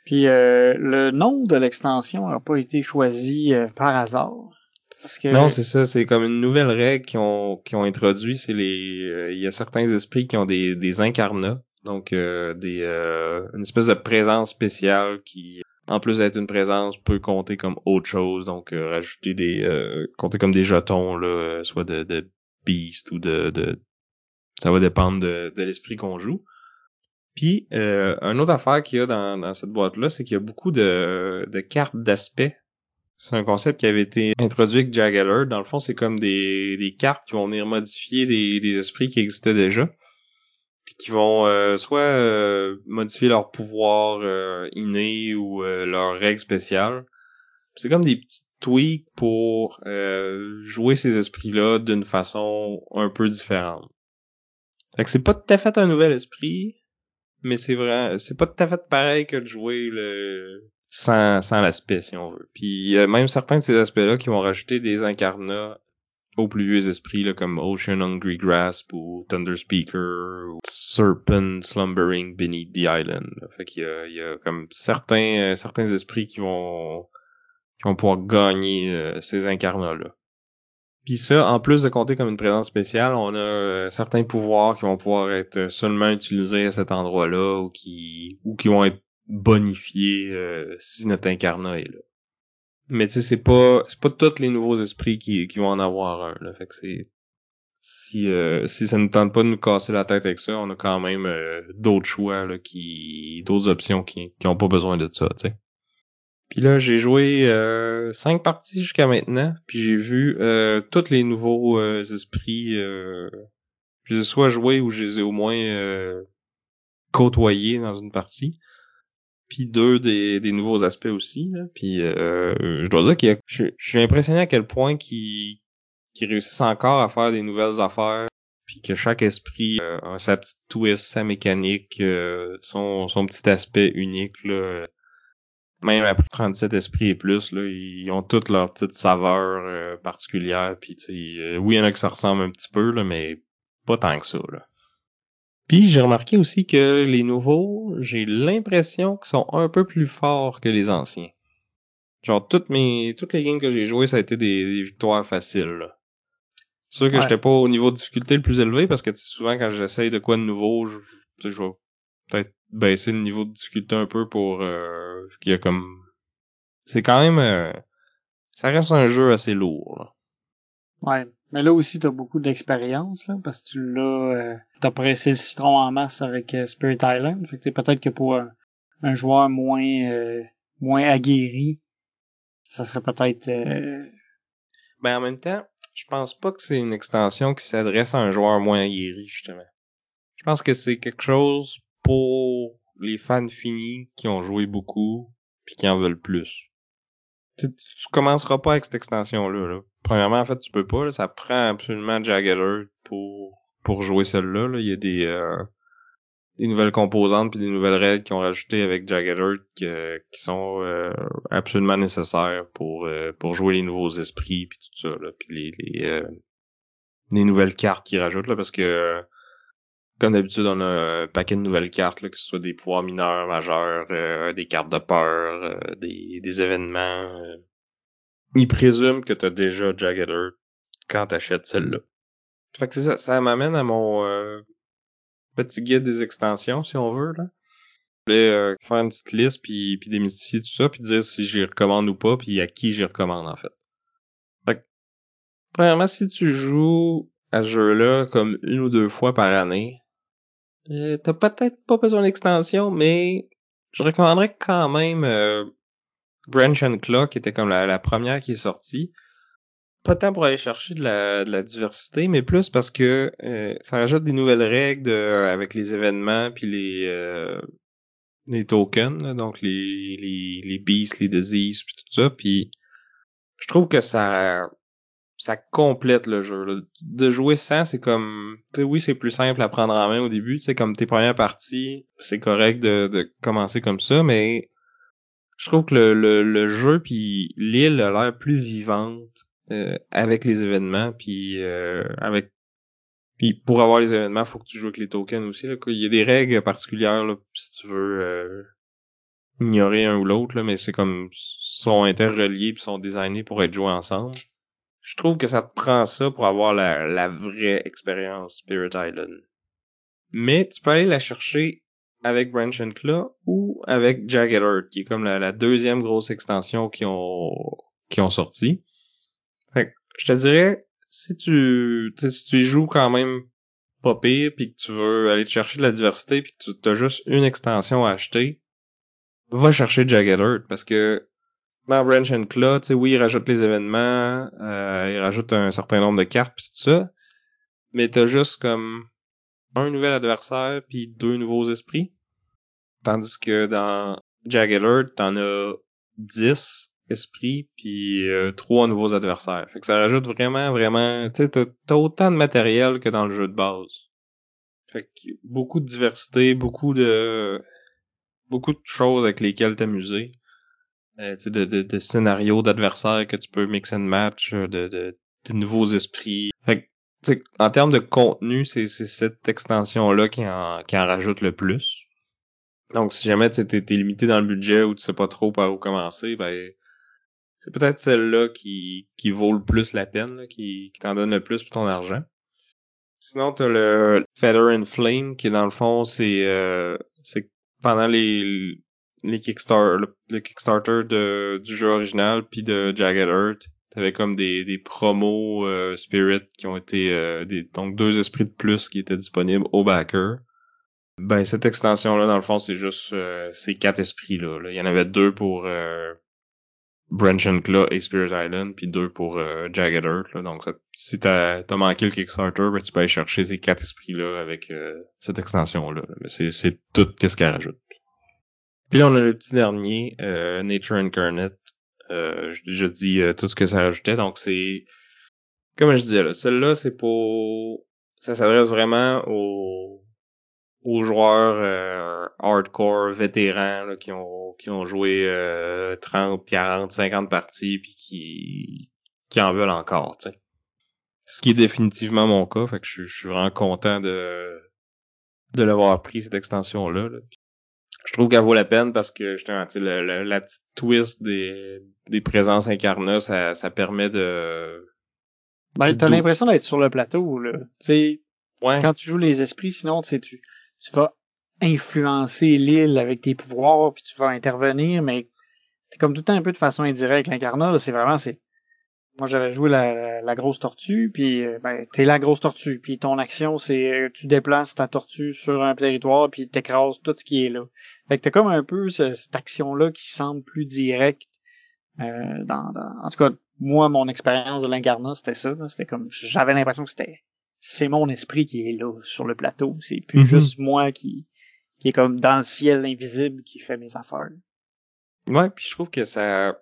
Puis euh, le nom de l'extension n'a pas été choisi euh, par hasard. Parce que... Non, c'est ça, c'est comme une nouvelle règle qu'ils ont, qu'ils ont introduit, c'est les, euh, il y a certains esprits qui ont des, des incarnats, donc euh, des, euh, une espèce de présence spéciale qui, en plus d'être une présence, peut compter comme autre chose, donc rajouter des, compter comme des jetons là, soit de, de beast ou de, ça va dépendre de, l'esprit qu'on joue. Puis, euh, une autre affaire qu'il y a dans, cette boîte-là, c'est qu'il y a beaucoup de, cartes d'aspect. C'est un concept qui avait été introduit avec Jaggler. Dans le fond, c'est comme des, des cartes qui vont venir modifier des, des esprits qui existaient déjà. Qui vont euh, soit euh, modifier leur pouvoir euh, inné ou leurs règles spéciales. C'est comme des petits tweaks pour jouer ces esprits-là d'une façon un peu différente. Fait que c'est pas tout à fait un nouvel esprit, mais c'est vrai, c'est pas tout à fait pareil que de jouer le sans, sans l'aspect si on veut. Puis même certains de ces aspects-là qui vont rajouter des incarnats aux plus vieux esprits là, comme Ocean Hungry Grasp ou Thunder Speaker ou Serpent Slumbering Beneath the Island. Fait qu'il y a, il y a comme certains certains esprits qui vont qui vont pouvoir gagner euh, ces incarnats là. Puis ça, en plus de compter comme une présence spéciale, on a euh, certains pouvoirs qui vont pouvoir être seulement utilisés à cet endroit-là ou qui ou qui vont être bonifiés euh, si notre incarnat est là. Mais tu sais, c'est pas c'est pas tous les nouveaux esprits qui, qui vont en avoir un. Là. Fait que c'est si euh, si ça ne tente pas de nous casser la tête avec ça, on a quand même d'autres choix là, qui d'autres options qui qui ont pas besoin de ça, tu sais. Puis là, j'ai joué euh, cinq parties jusqu'à maintenant, puis j'ai vu euh, tous les nouveaux euh, esprits. Euh, je les ai soit joués ou je les ai au moins euh, côtoyés dans une partie. Puis deux des, des nouveaux aspects aussi. Là. Puis je dois dire que je, suis impressionné à quel point qu'ils qu réussissent encore à faire des nouvelles affaires. Puis que chaque esprit a sa petite twist, sa mécanique, son, son petit aspect unique. Là même après 37 esprits et plus, là, ils ont toutes leurs petites saveurs euh, particulières. Puis, euh, oui, il y en a qui ça ressemble un petit peu, là, mais pas tant que ça. Là. Puis j'ai remarqué aussi que les nouveaux, j'ai l'impression qu'ils sont un peu plus forts que les anciens. Genre toutes mes toutes les games que j'ai jouées, ça a été des, victoires faciles. C'est sûr que j'étais pas au niveau de difficulté le plus élevé parce que souvent quand j'essaye de quoi de nouveau, je, je vais peut-être baisser le niveau de difficulté un peu pour euh, qu'il y a comme c'est quand même euh, ça reste un jeu assez lourd là. ouais mais là aussi t'as beaucoup d'expérience là parce que tu l'as euh, t'as pressé le citron en masse avec euh, Spirit Island fait que peut-être que pour un, un joueur moins euh, moins aguerri ça serait peut-être ben en même temps je pense pas que c'est une extension qui s'adresse à un joueur moins aguerri justement je pense que c'est quelque chose pour les fans finis qui ont joué beaucoup puis qui en veulent plus. Tu, tu commenceras pas avec cette extension-là. Là. Premièrement, en fait, tu peux pas. Ça prend absolument Jagged pour pour jouer celle-là. Là. Il y a des euh, des nouvelles composantes puis des nouvelles règles qui ont rajouté avec Jagged qui, qui sont euh, absolument nécessaires pour euh, pour jouer les nouveaux esprits puis tout ça là. puis les les, les nouvelles cartes qu'ils rajoutent là parce que comme d'habitude, on a un paquet de nouvelles cartes, là, que ce soit des pouvoirs mineurs, majeurs, euh, des cartes de peur, euh, des, des, événements. Euh. Ils présument que t'as déjà Jagged quand t'achètes celle-là. Fait que c'est ça, ça m'amène à mon petit guide des extensions, si on veut, là. Je voulais faire une petite liste, puis, puis démystifier tout ça, puis dire si j'y recommande ou pas, puis à qui j'y recommande, en fait. Fait que, premièrement, si tu joues à ce jeu-là comme une ou deux fois par année, euh, t'as peut-être pas besoin d'extension, mais je recommanderais quand même euh, Branch and Claw, qui était comme la, première qui est sortie. Pas tant pour aller chercher de la, de la diversité, mais plus parce que euh, ça rajoute des nouvelles règles avec les événements puis les euh, les tokens, donc les, les, les beasts, les diseases, puis tout ça. Puis je trouve que ça ça complète le jeu. De jouer sans, c'est comme, tu oui, c'est plus simple à prendre en main au début, tu comme tes premières parties, c'est correct de, commencer comme ça, mais je trouve que le jeu puis l'île a l'air plus vivante euh, avec les événements, puis euh, avec puis pour avoir les événements, faut que tu joues avec les tokens aussi. Là. Il y a des règles particulières là, si tu veux euh, ignorer un ou l'autre, mais c'est comme sont interreliés puis sont designés pour être joués ensemble. Je trouve que ça te prend ça pour avoir la, la vraie expérience Spirit Island. Mais tu peux aller la chercher avec Branch and Claw ou avec Jagged Earth, qui est comme la, deuxième grosse extension qui ont qui ont sorti. Fait je te dirais, si tu si tu joues quand même pas pire, puis que tu veux aller te chercher de la diversité, puis que tu as juste une extension à acheter, va chercher Jagged Earth, parce que dans Branch and Claw, tu sais, oui, il rajoute les événements, euh, il rajoute un certain nombre de cartes pis tout ça, mais t'as juste comme un nouvel adversaire puis deux nouveaux esprits. Tandis que dans Jagged Earth, t'en as 10 esprits puis euh, trois nouveaux adversaires. Fait que ça rajoute vraiment, vraiment... Tu sais, t'as autant de matériel que dans le jeu de base. Fait que beaucoup de diversité, beaucoup de... beaucoup de choses avec lesquelles t'amuser. Euh, de, de, de scénarios d'adversaires que tu peux mix and match, euh, de, de, de nouveaux esprits. Fait que, en termes de contenu, c'est cette extension-là qui en, qui en rajoute le plus. Donc, si jamais tu es, limité dans le budget ou tu sais pas trop par où commencer, ben c'est peut-être celle-là qui, qui vaut le plus la peine, qui, qui t'en donne le plus pour ton argent. Sinon, t'as le Feather and Flame, qui dans le fond, c'est euh, c'est pendant les les Kickstarter, le, Kickstarter de, du jeu original puis de Jagged Earth. T'avais comme des, des promos euh, Spirit qui ont été euh, des, donc deux esprits de plus qui étaient disponibles au backer. Ben cette extension là dans le fond c'est juste euh, ces quatre esprits là, Il y en avait deux pour Branch and Claw et Spirit Island puis deux pour Jagged Earth là. Donc si t'as as manqué le Kickstarter, ben tu peux aller chercher ces quatre esprits là avec cette extension là. Mais c'est c'est tout qu'est-ce qu'elle rajoute. Puis on a le petit dernier, euh, Nature Incarnate. Euh, déjà dit euh, tout ce que ça rajoutait. Donc c'est. Comme je disais là, celle-là, c'est pour. Ça s'adresse vraiment aux, aux joueurs euh, hardcore vétérans là, qui ont qui ont joué 30, 40, 50 parties puis qui qui en veulent encore, tu sais. Ce qui est définitivement mon cas, fait que je, je suis vraiment content de de l'avoir pris cette extension là. là je trouve qu'elle vaut la peine parce que justement, le, la petite twist des, des présences incarnées, ça, ça permet de. Ben, t'as l'impression d'être sur le plateau, là. Tu ouais. quand tu joues les esprits, sinon, tu tu, tu vas influencer l'île avec tes pouvoirs, puis tu vas intervenir, mais c'est comme tout le temps un peu de façon indirecte. L'incarnat, c'est vraiment, c'est moi, j'avais joué la, la, grosse tortue, puis euh, ben, t'es la grosse tortue, puis ton action, c'est euh, tu déplaces ta tortue sur un territoire, puis t'écrases tout ce qui est là. Fait que t'as comme un peu cette action-là qui semble plus directe. Euh, dans, en tout cas, moi, mon expérience de l'incarnat, c'était ça. C'était comme j'avais l'impression que c'était c'est mon esprit qui est là sur le plateau. C'est plus mm-hmm. juste moi qui qui est comme dans le ciel invisible qui fait mes affaires. Ouais, puis je trouve que ça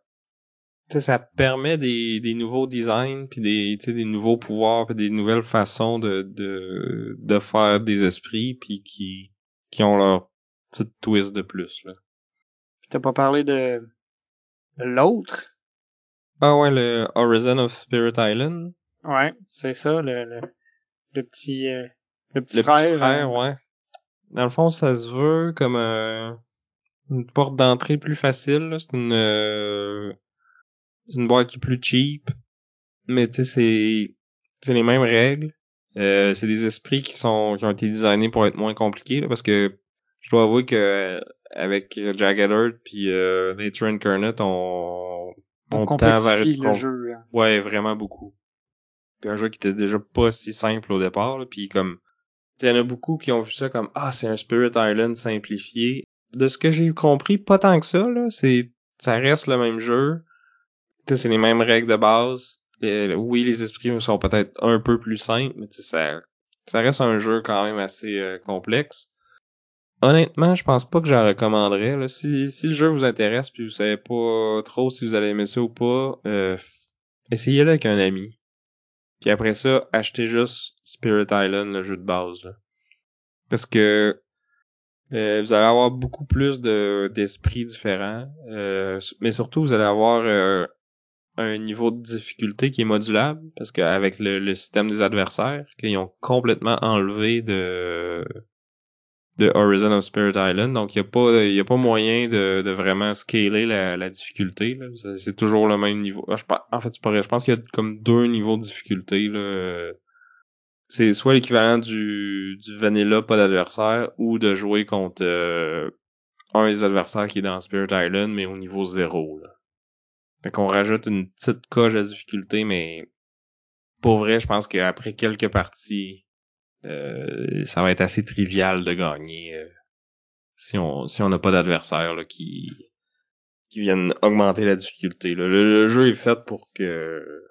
ça permet des, des nouveaux designs puis des des nouveaux pouvoirs puis des nouvelles façons de de de faire des esprits puis qui qui ont leur petite twist de plus là. T'as pas parlé de, l'autre? Ah ouais, le Horizon of Spirit Island. Ouais, c'est ça le, le le petit euh, le petit frère. frère hein. ouais. Dans le fond, ça se veut comme euh, une porte d'entrée plus facile. C'est une euh, c'est une boîte qui est plus cheap, mais tu sais, c'est, c'est les mêmes règles. Euh, c'est des esprits qui sont qui ont été designés pour être moins compliqués parce que je dois avouer que avec Jagged Earth puis euh, Nature Incarnate on on, on tend vers le jeu. Hein. Ouais, vraiment beaucoup. Puis un jeu qui était déjà pas si simple au départ, puis comme il y en a beaucoup qui ont vu ça comme ah c'est un Spirit Island simplifié. De ce que j'ai compris, pas tant que ça là, c'est ça reste le même jeu c'est les mêmes règles de base. oui, les esprits sont peut-être un peu plus simples, mais ça, ça reste un jeu quand même assez euh, complexe. Honnêtement, je pense pas que j'en recommanderais. Là. Si, si le jeu vous intéresse puis vous savez pas trop si vous allez aimer ça ou pas, euh, essayez-le avec un ami. Puis après ça, achetez juste Spirit Island, le jeu de base. Parce que euh, vous allez avoir beaucoup plus de d'esprits différents. Euh, mais surtout, vous allez avoir euh, un niveau de difficulté qui est modulable parce qu'avec le, le, système des adversaires, qu'ils ont complètement enlevé de de Horizon of Spirit Island. Donc, il n'y a, pas, y a pas moyen de, de vraiment scaler la, la difficulté. C'est toujours le même niveau. Ah, en fait, je pense qu'il y a comme deux niveaux de difficulté. Là. C'est soit l'équivalent du, du Vanilla, pas d'adversaire, ou de jouer contre euh, un des adversaires qui est dans Spirit Island, mais au niveau zéro. Là. Fait qu'on rajoute une petite coche de difficulté, mais pour vrai, je pense qu'après quelques parties, euh, ça va être assez trivial de gagner euh, si on si on n'a pas d'adversaire qui qui viennent augmenter la difficulté. Le, jeu est fait pour que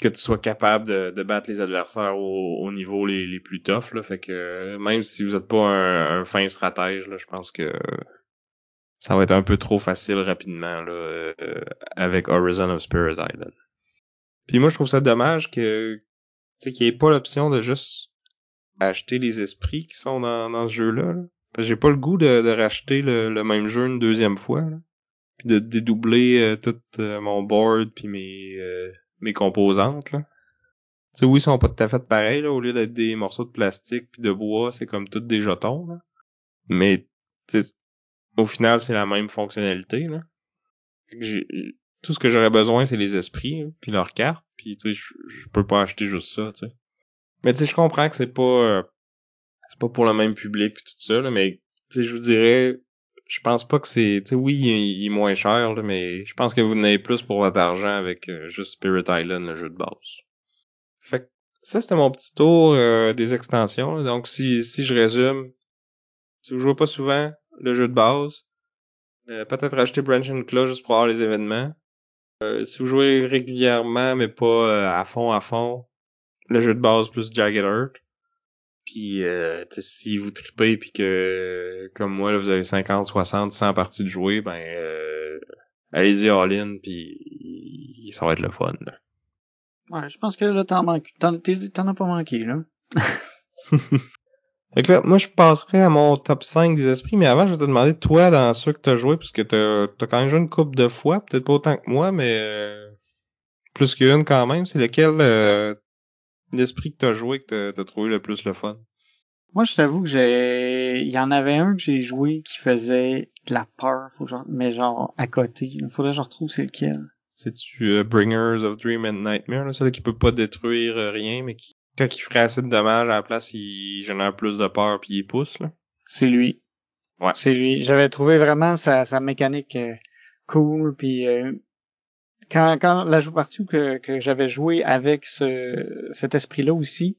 que tu sois capable de, de battre les adversaires au, au niveau les, les plus toughs. Là. Fait que même si vous êtes pas un, fin stratège, là, je pense que ça va être un peu trop facile rapidement là, euh, avec Horizon of Spirit Island. Puis moi je trouve ça dommage que qu'il n'y ait pas l'option de juste acheter les esprits qui sont dans, dans ce jeu-là. Que j'ai pas le goût de, de racheter le, le, même jeu une deuxième fois. Là. Puis de dédoubler euh, tout euh, mon board puis mes, euh, mes composantes. Là. sais oui, ils sont pas tout à fait pareils, là, au lieu d'être des morceaux de plastique puis de bois, c'est comme tout des jetons. Là. Mais au final, c'est la même fonctionnalité. Là. tout ce que j'aurais besoin, c'est les esprits, puis leurs cartes. Puis tu sais, je peux pas acheter juste ça, tu sais. Mais tu sais, je comprends que c'est pas euh, c'est pas pour le même public puis tout ça, là, mais tu sais, je vous dirais, je pense pas que c'est, tu sais, oui, il, est moins cher, là, mais je pense que vous n'avez plus pour votre argent avec euh, juste Spirit Island, le jeu de base. Fait que ça, c'était mon petit tour euh, des extensions. Donc, si, si je résume, si vous jouez pas souvent le jeu de base, peut-être acheter Branch and Claw juste pour avoir les événements. si vous jouez régulièrement, mais pas à fond à fond, le jeu de base plus Jagged Earth. Puis euh, si vous tripez puis que comme moi là, vous avez 50, 60, 100 parties de jouer, ben euh, allez-y all-in puis ça va être le fun. Là. Ouais, je pense que là t'en manques t'en, t'en as pas manqué là. fait que là, moi je passerai à mon top 5 des esprits, mais avant je vais te demander toi dans ceux que t'as joué, parce que t'as, t'as quand même joué une coupe de fois, peut-être pas autant que moi, mais euh, plus qu'une quand même, c'est lequel euh, l'esprit que t'as joué que t'as trouvé le plus le fun? Moi, je t'avoue que j'ai, il y en avait un que j'ai joué qui faisait de la peur, faut genre... mais genre à côté. Il faudrait que je retrouve c'est lequel. C'est-tu euh, Bringers of Dream and Nightmare, là, celui qui peut pas détruire euh, rien, mais qui, quand il ferait assez de dommages à la place, il génère plus de peur puis il pousse, là? C'est lui. Ouais. C'est lui. J'avais trouvé vraiment sa, sa mécanique euh, cool puis quand, quand la joue partie que, que j'avais joué avec ce, cet esprit-là aussi,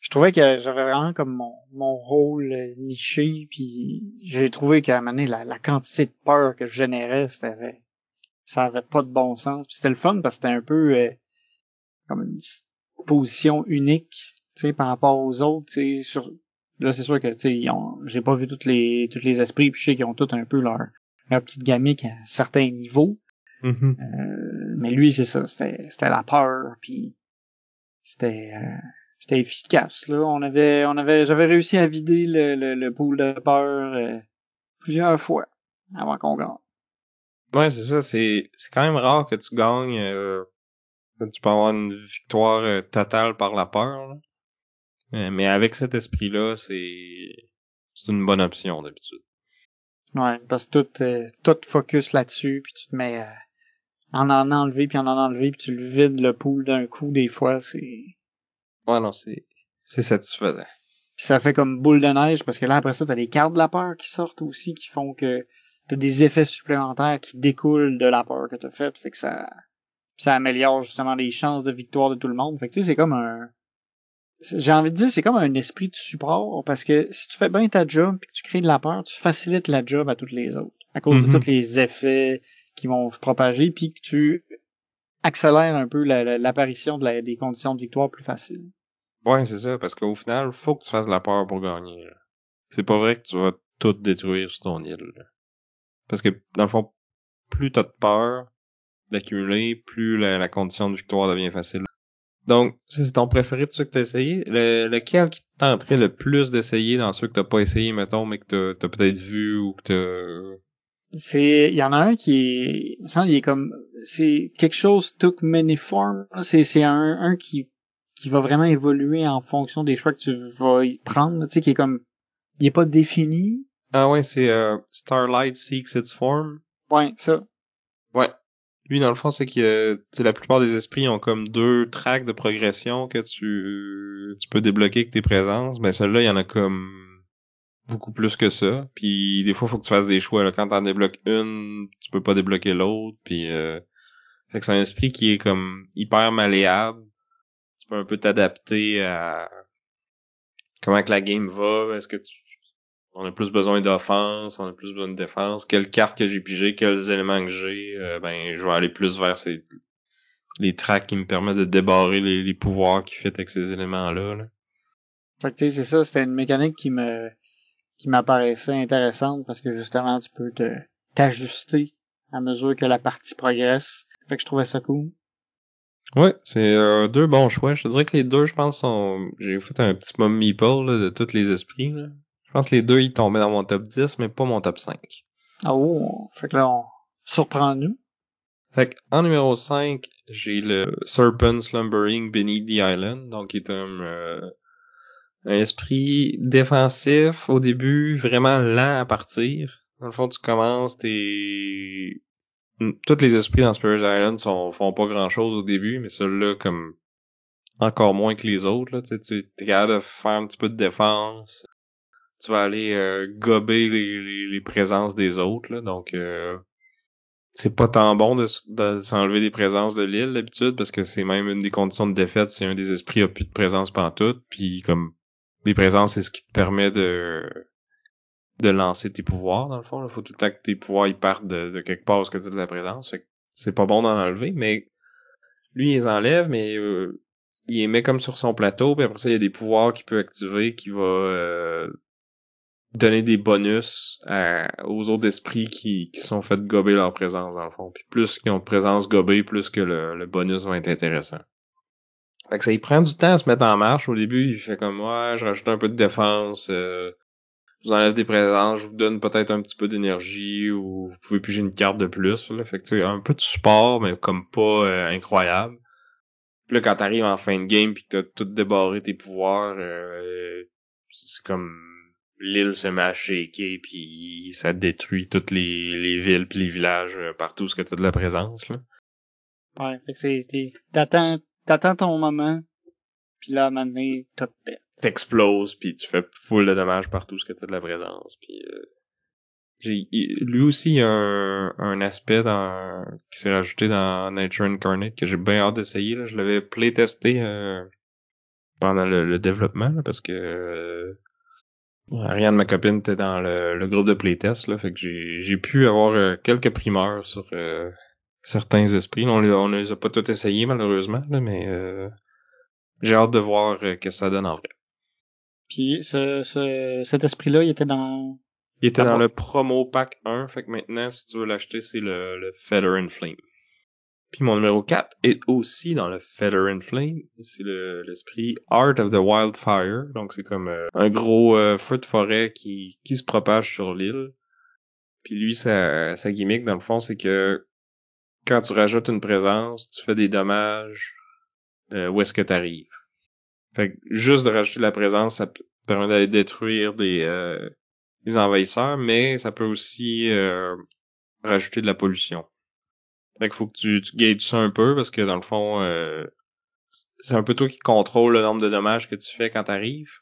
je trouvais que j'avais vraiment comme mon, mon rôle niché, puis j'ai trouvé qu'à un moment donné, la, la quantité de peur que je générais, c'était ça avait pas de bon sens. Puis c'était le fun parce que c'était un peu euh, comme une position unique, tu sais, par rapport aux autres, tu sais, sur là c'est sûr que tu sais, j'ai pas vu toutes les tous les esprits, puis je sais qu'ils ont tous un peu leur leur petite gamique à certains niveaux. Mm-hmm. Euh, mais lui, c'est ça, c'était, c'était la peur, puis c'était, euh, c'était efficace. Là, on avait, on avait, j'avais réussi à vider le, le, le pool de peur euh, plusieurs fois avant qu'on gagne. Ouais, c'est ça. C'est, c'est quand même rare que tu gagnes. Que tu peux avoir une victoire totale par la peur. mais avec cet esprit-là, c'est, c'est une bonne option d'habitude. Ouais, parce que tout, tout focus là-dessus, puis tu te mets en en enlever puis en en enlever puis tu le vides le pool d'un coup des fois c'est ouais non c'est c'est satisfaisant puis ça fait comme boule de neige parce que là après ça t'as les cartes de la peur qui sortent aussi qui font que t'as des effets supplémentaires qui découlent de la peur que t'as faite fait que ça ça améliore justement les chances de victoire de tout le monde fait que tu sais c'est comme un j'ai envie de dire c'est comme un esprit de support parce que si tu fais bien ta job et que tu crées de la peur tu facilites la job à toutes les autres à cause de mm-hmm. tous les effets qui vont se propager, puis que tu accélères un peu l'apparition de des conditions de victoire plus faciles. Ouais, c'est ça, parce qu'au final, faut que tu fasses la peur pour gagner. C'est pas vrai que tu vas tout détruire sur ton île. Parce que, dans le fond, plus t'as de peur d'accumuler, plus la, condition de victoire devient facile. Donc, c'est ton préféré de ceux que t'as essayé? lequel qui tenterait le plus d'essayer dans ceux que t'as pas essayé, mettons, mais que t'as as, peut-être vu ou que t'as c'est, il y en a un qui est, il est comme, c'est quelque chose took many forms. C'est, c'est un, un qui, qui va vraiment évoluer en fonction des choix que tu vas y prendre. Tu sais, qui est comme, il est pas défini. Ah ouais, c'est euh, Starlight Seeks Its Form. Ouais, ça. Ouais. Lui, dans le fond, c'est que la plupart des esprits ont comme deux tracks de progression que tu, tu peux débloquer avec tes présences. Ben, celui-là, il y en a comme beaucoup plus que ça. Puis des fois, faut que tu fasses des choix. Là. Quand t'en débloques une, tu peux pas débloquer l'autre. Puis euh... fait que c'est un esprit qui est comme hyper malléable. Tu peux un peu t'adapter à comment que la game va. Est-ce que tu on a plus besoin d'offense, on a plus besoin de défense. Quelle carte que j'ai pigé, quels éléments que j'ai, euh, ben je vais aller plus vers ces les tracks qui me permettent de débarrer les, les pouvoirs qui fit avec ces éléments-là. Là. Fait que tu sais, c'est ça, c'était une mécanique qui me qui m'apparaissait intéressante parce que justement tu peux te t'ajuster à mesure que la partie progresse. Fait que je trouvais ça cool. Ouais, c'est euh, deux bons choix. Je te dirais que les deux, je pense, sont. J'ai fait un petit mom meeple là, de tous les esprits. Là. Je pense que les deux, ils tombaient dans mon top 10, mais pas mon top 5. Oh, fait que là, on surprend-nous. Fait que, en numéro 5, j'ai le Serpent Slumbering Beneath the Island, donc qui est un, euh, un esprit défensif au début, vraiment lent à partir. Dans le fond, tu commences, t'es... Tous les esprits dans Spirit Island sont, font pas grand chose au début, mais celui-là, comme encore moins que les autres, là, tu sais, t'es capable de faire un petit peu de défense, tu vas aller euh, gober les, les, présences des autres. Là, donc, euh, c'est pas tant bon de, s'enlever des présences de l'île d'habitude parce que c'est même une des conditions de défaite. C'est un des esprits a plus de présence pantoute. Puis comme les présences, c'est ce qui te permet de de lancer tes pouvoirs dans le fond. Il faut tout le temps que tes pouvoirs ils partent de, quelque part parce que tu de la présence. Fait que c'est pas bon d'en enlever, mais lui il les enlève, mais euh, il les met comme sur son plateau, puis après ça, il y a des pouvoirs qu'il peut activer qui va euh, donner des bonus aux autres esprits qui, qui sont fait gober leur présence dans le fond. Puis plus qu'ils ont de présence gobée, plus que le, le bonus va être intéressant. Fait que ça il prend du temps à se mettre en marche. Au début, il fait comme ouais, je rajoute un peu de défense, euh, je vous enlève des présences, je vous donne peut-être un petit peu d'énergie ou vous pouvez piger une carte de plus. Là. Fait que un peu de support, mais comme pas euh, incroyable. Puis là, quand t'arrives en fin de game puis t'as tout débarré tes pouvoirs, euh, c'est comme l'île se met à shaker puis ça détruit toutes les, les villes puis les villages euh, partout où tu as de la présence là. Ouais, fait que c'est d'attendre ton moment puis là à un moment donné pète. T'exploses puis tu fais full de dommages partout où tu as de la présence puis euh, j'ai lui aussi il y a un, un aspect dans qui s'est rajouté dans Nature Incarnate que j'ai bien hâte d'essayer là, je l'avais playtesté euh, pendant le, développement là, parce que euh, Ariane, ma copine, était dans le, groupe de playtest, là, fait que j'ai pu avoir euh, quelques primeurs sur euh, certains esprits. On, on les a pas tous essayés, malheureusement, là, mais euh, j'ai hâte de voir ce que ça donne en vrai. Puis ce, ce cet esprit-là, il était dans... Il était dans le promo pack 1, fait que maintenant, si tu veux l'acheter, c'est le, le Feather and Flame. Puis mon numéro 4 est aussi dans le Feather and Flame. C'est l'esprit Art of the Wildfire. Donc c'est comme euh, un gros euh, feu de forêt qui, qui se propage sur l'île. Puis lui, sa, sa gimmick, dans le fond, c'est que quand tu rajoutes une présence, tu fais des dommages euh, où est-ce que tu arrives. Fait que juste de rajouter la présence, ça permet d'aller détruire des, euh, des envahisseurs, mais ça peut aussi rajouter de la pollution. Fait qu'il faut que tu, tu gages ça un peu parce que dans le fond, euh, c'est un peu toi qui contrôle le nombre de dommages que tu fais quand t'arrives.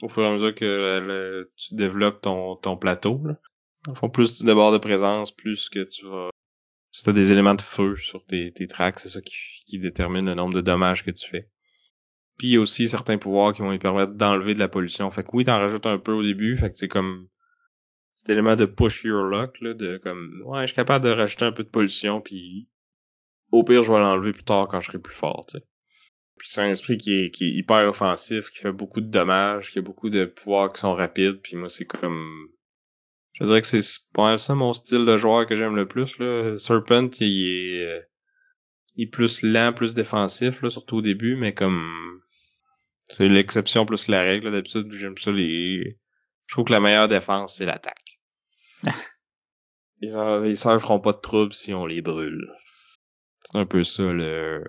Au fur et à mesure que tu développes ton, ton plateau. Là. Plus tu débordes de présence, plus que tu vas. Si t'as des éléments de feu sur tes, tes tracks, c'est ça qui, qui détermine le nombre de dommages que tu fais. Puis il y a aussi certains pouvoirs qui vont lui permettre d'enlever de la pollution. Fait que oui, t'en rajoutes un peu au début, fait que c'est comme cet élément de push your luck, là, de comme, ouais, je suis capable de rajouter un peu de pollution, puis au pire, je vais l'enlever plus tard quand je serai plus fort, tu sais. Puis c'est un esprit qui est, qui est hyper offensif, qui fait beaucoup de dommages, qui a beaucoup de pouvoirs qui sont rapides, puis moi, c'est comme... Je dirais que c'est pas ça mon style de joueur que j'aime le plus, là. Serpent, il est... Il est plus lent, plus défensif, là, surtout au début, mais comme... C'est l'exception plus la règle, d'habitude, j'aime ça les... Je trouve que la meilleure défense, c'est l'attaque. les envahisseurs feront pas de trouble si on les brûle. C'est un peu ça le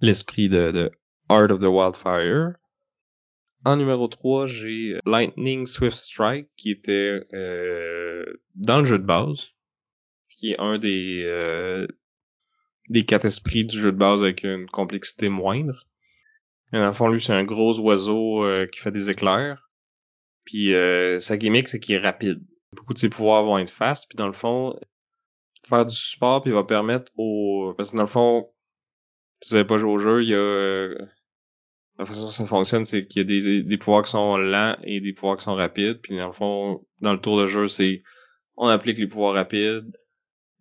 l'esprit de, de Art of the Wildfire. En numéro 3, j'ai Lightning Swift Strike qui était euh, dans le jeu de base, qui est un des euh, des quatre esprits du jeu de base avec une complexité moindre. Et dans le fond, lui, c'est un gros oiseau euh, qui fait des éclairs. Puis euh, sa gimmick, c'est qu'il est rapide. Beaucoup de ses pouvoirs vont être fast. Puis dans le fond, faire du support, puis il va permettre au... Parce que dans le fond, si vous n'avez pas joué au jeu, il y a... La façon dont ça fonctionne, c'est qu'il y a des, des pouvoirs qui sont lents et des pouvoirs qui sont rapides. Puis dans le fond, dans le tour de jeu, c'est... On applique les pouvoirs rapides,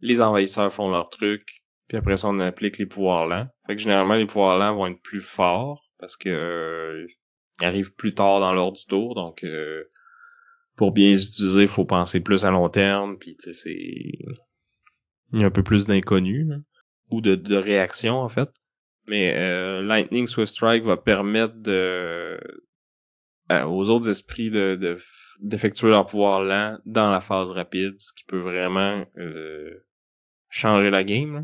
les envahisseurs font leur truc, puis après ça, on applique les pouvoirs lents. Fait que généralement, les pouvoirs lents vont être plus forts parce que euh, ils arrivent plus tard dans l'ordre du tour. Donc, euh, pour bien les utiliser, il faut penser plus à long terme. Puis, c'est... Il y a un peu plus d'inconnu, ou de, de réaction, en fait. Mais euh, Lightning Swift Strike va permettre de aux autres esprits de, de d'effectuer leur pouvoir lent dans la phase rapide, ce qui peut vraiment changer la game.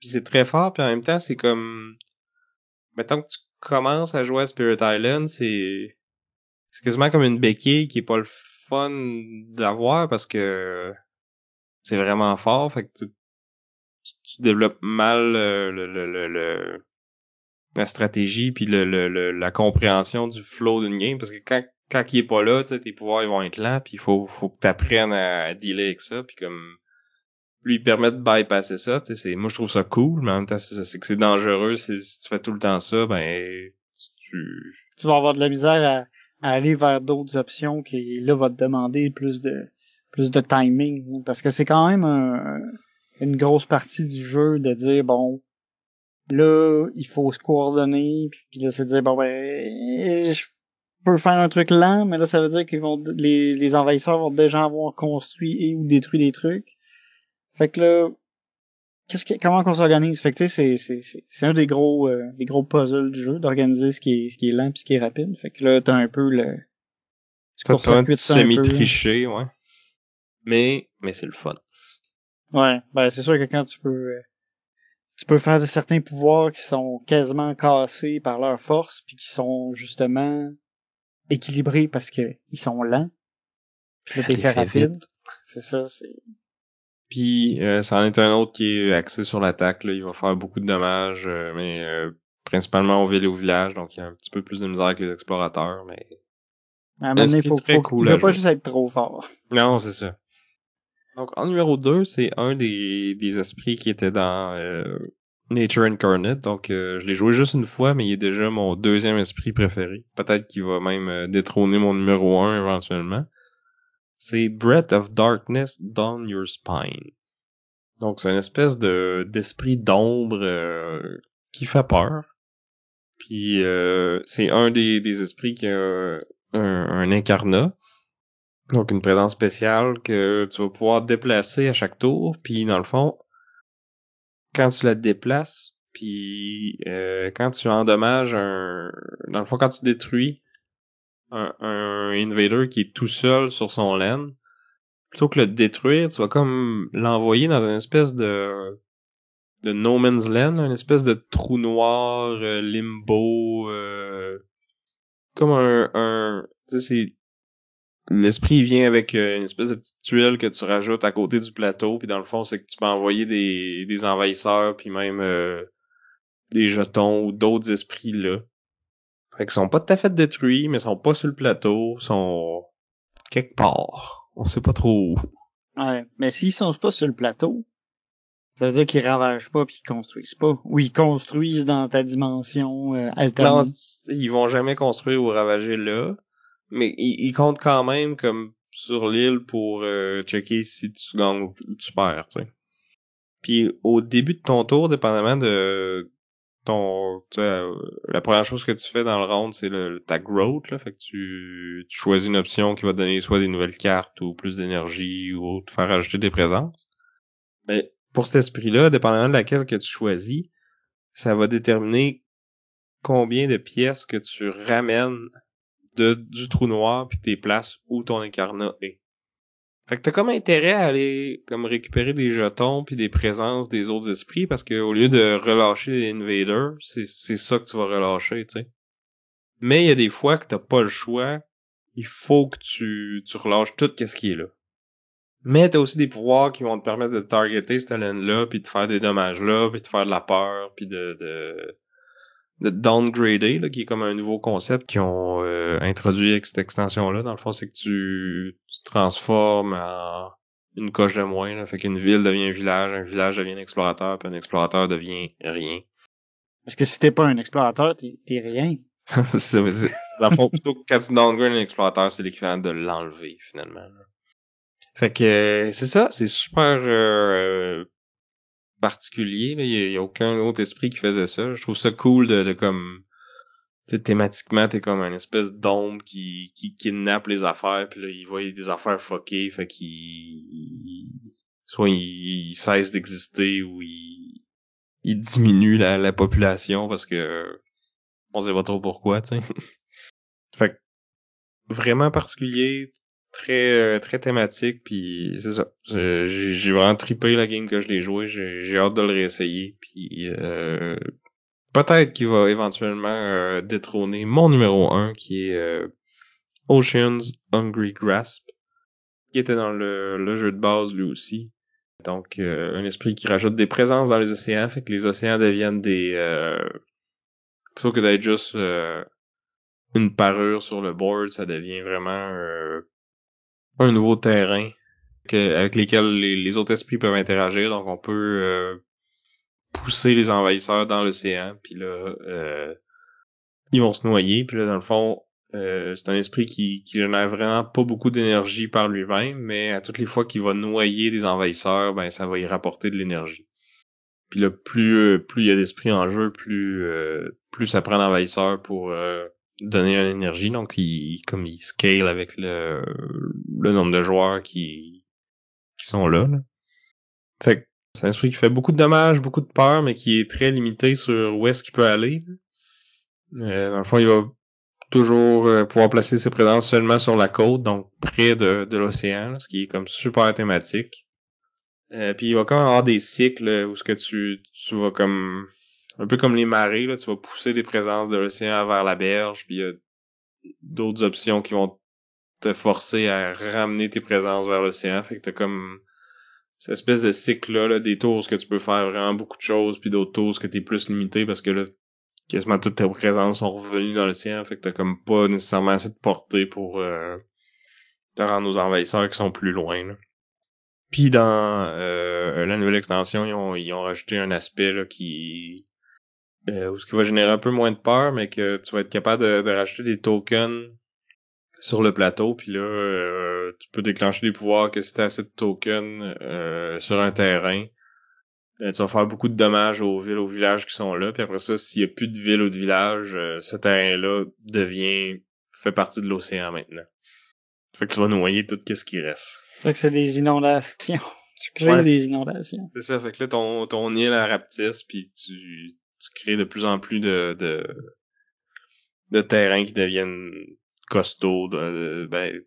C'est très fort, puis en même temps, c'est comme... Mettons que tu commences à jouer à Spirit Island, c'est... C'est quasiment comme une béquille qui est pas le fun d'avoir parce que c'est vraiment fort, fait que tu, tu, développes mal le, le, le, le la stratégie puis le, la compréhension du flow d'une game parce que quand quand il est pas là, tu sais, tes pouvoirs ils vont être lents puis il faut faut que tu apprennes à, à dealer avec ça puis comme lui permettre de bypasser ça. C'est, moi, je trouve ça cool, mais en même temps, c'est, que c'est dangereux. Si tu fais tout le temps ça, ben, tu... Tu vas avoir de la misère à, aller vers d'autres options qui, là, va te demander plus de, plus de timing. Parce que c'est quand même une grosse partie du jeu de dire, bon, là, il faut se coordonner, puis là, c'est dire, bon, ben, je peux faire un truc lent, mais là, ça veut dire qu'ils vont, les, les envahisseurs vont déjà avoir construit et ou détruit des trucs. Fait que là, qu'est-ce que, comment qu'on s'organise? Fait que tu sais, c'est, c'est, c'est un des gros, euh, des gros puzzles du jeu, d'organiser ce qui est, ce qui est lent pis ce qui est rapide. Fait que là, t'as un peu le, tu un semi-triché, ouais. Mais, mais c'est le fun. Ouais, ben, c'est sûr que quand tu peux, euh, tu peux faire de certains pouvoirs qui sont quasiment cassés par leur force puis qui sont justement équilibrés parce que ils sont lents. Puis là, t'es fait rapide. C'est ça, c'est, puis euh, ça en est un autre qui est axé sur l'attaque. Il va faire beaucoup de dommages, euh, mais euh, principalement au ville et au village, donc il y a un petit peu plus de misère avec les explorateurs, mais. À un moment donné, faut, faut, cool il pas juste être trop fort. Non, c'est ça. Donc en numéro 2, c'est un des, des esprits qui était dans euh, Nature Incarnate. Donc je l'ai joué juste une fois, mais il est déjà mon deuxième esprit préféré. Peut-être qu'il va même détrôner mon numéro 1 éventuellement c'est Breath of Darkness Down Your Spine. Donc c'est une espèce de d'esprit d'ombre euh, qui fait peur. Puis euh, c'est un des, des esprits qui a un, un, incarnat. Donc une présence spéciale que tu vas pouvoir déplacer à chaque tour. Puis dans le fond, quand tu la déplaces, puis euh, quand tu endommages un... Dans le fond, quand tu détruis un, un invader qui est tout seul sur son laine, plutôt que le détruire, tu vas comme l'envoyer dans une espèce de de no man's land, une espèce de trou noir, euh, limbo, euh, comme un, un tu sais, l'esprit vient avec euh, une espèce de petite tuile que tu rajoutes à côté du plateau, puis dans le fond, c'est que tu peux envoyer des, des envahisseurs, puis même des jetons ou d'autres esprits là. Fait qu'ils sont pas tout à fait détruits, mais sont pas sur le plateau, sont quelque part. On sait pas trop où. Ouais, mais s'ils sont pas sur le plateau, ça veut dire qu'ils ravagent pas puis qu'ils construisent pas. Ou ils construisent dans ta dimension euh, alternée. Non, ils vont jamais construire ou ravager là. Mais ils, comptent quand même comme sur l'île pour euh, checker si tu gagnes ou tu perds, tu sais. Puis au début de ton tour, dépendamment de euh, la première chose que tu fais dans le round c'est ta growth là. Fait que tu, choisis une option qui va donner soit des nouvelles cartes ou plus d'énergie ou te faire ajouter des présences. Mais pour cet esprit là dépendamment de laquelle que tu choisis ça va déterminer combien de pièces que tu ramènes du trou noir puis tes places où ton incarnat est fait que t'as comme intérêt à aller comme récupérer des jetons puis des présences des autres esprits parce que au lieu de relâcher les invaders, c'est c'est ça que tu vas relâcher, tu sais. Mais il y a des fois que t'as pas le choix. Il faut que tu, tu relâches tout ce qui est là. Mais t'as aussi des pouvoirs qui vont te permettre de targeter cette laine-là, puis de faire des dommages là, puis de faire de la peur, puis de, de, de downgrader, là, qui est comme un nouveau concept qu'ils ont euh, introduit avec cette extension-là. Dans le fond, c'est que tu, tu te transformes en une coche de moins. Là. Fait qu'une ville devient un village, un village devient un explorateur, puis un explorateur devient rien. Parce que si t'es pas un explorateur, t'es t'es rien. c'est ça, mais c'est- dans le fond, plutôt que quand tu downgrades un explorateur, c'est l'équivalent de l'enlever, finalement. là. Fait que euh, c'est ça, c'est super euh, particulier. Il y, y a aucun autre esprit qui faisait ça. Je trouve ça cool de, de comme thématiquement, t'es comme une espèce d'ombre qui, qui kidnappe les affaires, puis là, il voit des affaires fuckées, fait qu'il il- soit il, il cesse d'exister ou il, il diminue la, la population parce que on sait pas trop pourquoi, tu sais. fait que vraiment particulier, très euh, très thématique, puis c'est ça. J'ai vraiment trippé la game que je l'ai joué, j'ai hâte de le réessayer, puis euh, peut-être qu'il va éventuellement euh, détrôner mon numéro 1 qui est euh, Ocean's Hungry Grasp, qui était dans le, le jeu de base lui aussi. Donc euh, un esprit qui rajoute des présences dans les océans, fait que les océans deviennent des plutôt que d'être juste une parure sur le board, ça devient vraiment euh, un nouveau terrain avec lesquels les, autres esprits peuvent interagir. Donc on peut euh, pousser les envahisseurs dans l'océan, puis là euh, ils vont se noyer, puis là dans le fond euh, c'est un esprit qui, qui génère vraiment pas beaucoup d'énergie par lui-même, mais à toutes les fois qu'il va noyer des envahisseurs, ben ça va y rapporter de l'énergie. Puis là, plus plus il y a d'esprits en jeu, plus euh, plus ça prend d'envahisseurs pour euh, donner une énergie. Donc il comme il scale avec le, le nombre de joueurs qui qui sont là. là. Fait que c'est un esprit qui fait beaucoup de dommages, beaucoup de peur, mais qui est très limité sur où est-ce qu'il peut aller. Euh, dans le fond, il va toujours euh, pouvoir placer ses présences seulement sur la côte, donc près de, de l'océan, ce qui est comme super thématique. Euh, puis il va quand même avoir des cycles où ce que tu, tu vas comme un peu comme les marées, là, tu vas pousser des présences de l'océan vers la berge, puis il y a d'autres options qui vont te forcer à ramener tes présences vers l'océan. Fait que t'as comme cette espèce de cycle-là, là, des tours que tu peux faire vraiment beaucoup de choses, puis d'autres tours que t'es plus limité parce que là, quasiment toutes tes présences sont revenues dans l'océan, fait que t'as comme pas nécessairement assez de portée pour euh, te rendre aux envahisseurs qui sont plus loin. Là. Puis dans euh, la nouvelle extension, ils ont, ils ont rajouté un aspect là, qui euh, où ce qui va générer un peu moins de peur, mais que tu vas être capable de, de rajouter des tokens sur le plateau, puis là, euh, tu peux déclencher des pouvoirs que si t'as assez de tokens euh, sur un terrain, euh, tu vas faire beaucoup de dommages aux villes, aux villages qui sont là, puis après ça, s'il y a plus de villes ou de villages, euh, ce terrain-là devient fait partie de l'océan maintenant. Fait que tu vas noyer tout ce qui reste. Fait que c'est des inondations. Tu crées Ouais. des inondations. C'est ça, fait que là, ton, ton île rapetisse, puis tu, tu crées de plus en plus de, de, de terrains qui deviennent costauds, de, de- ben,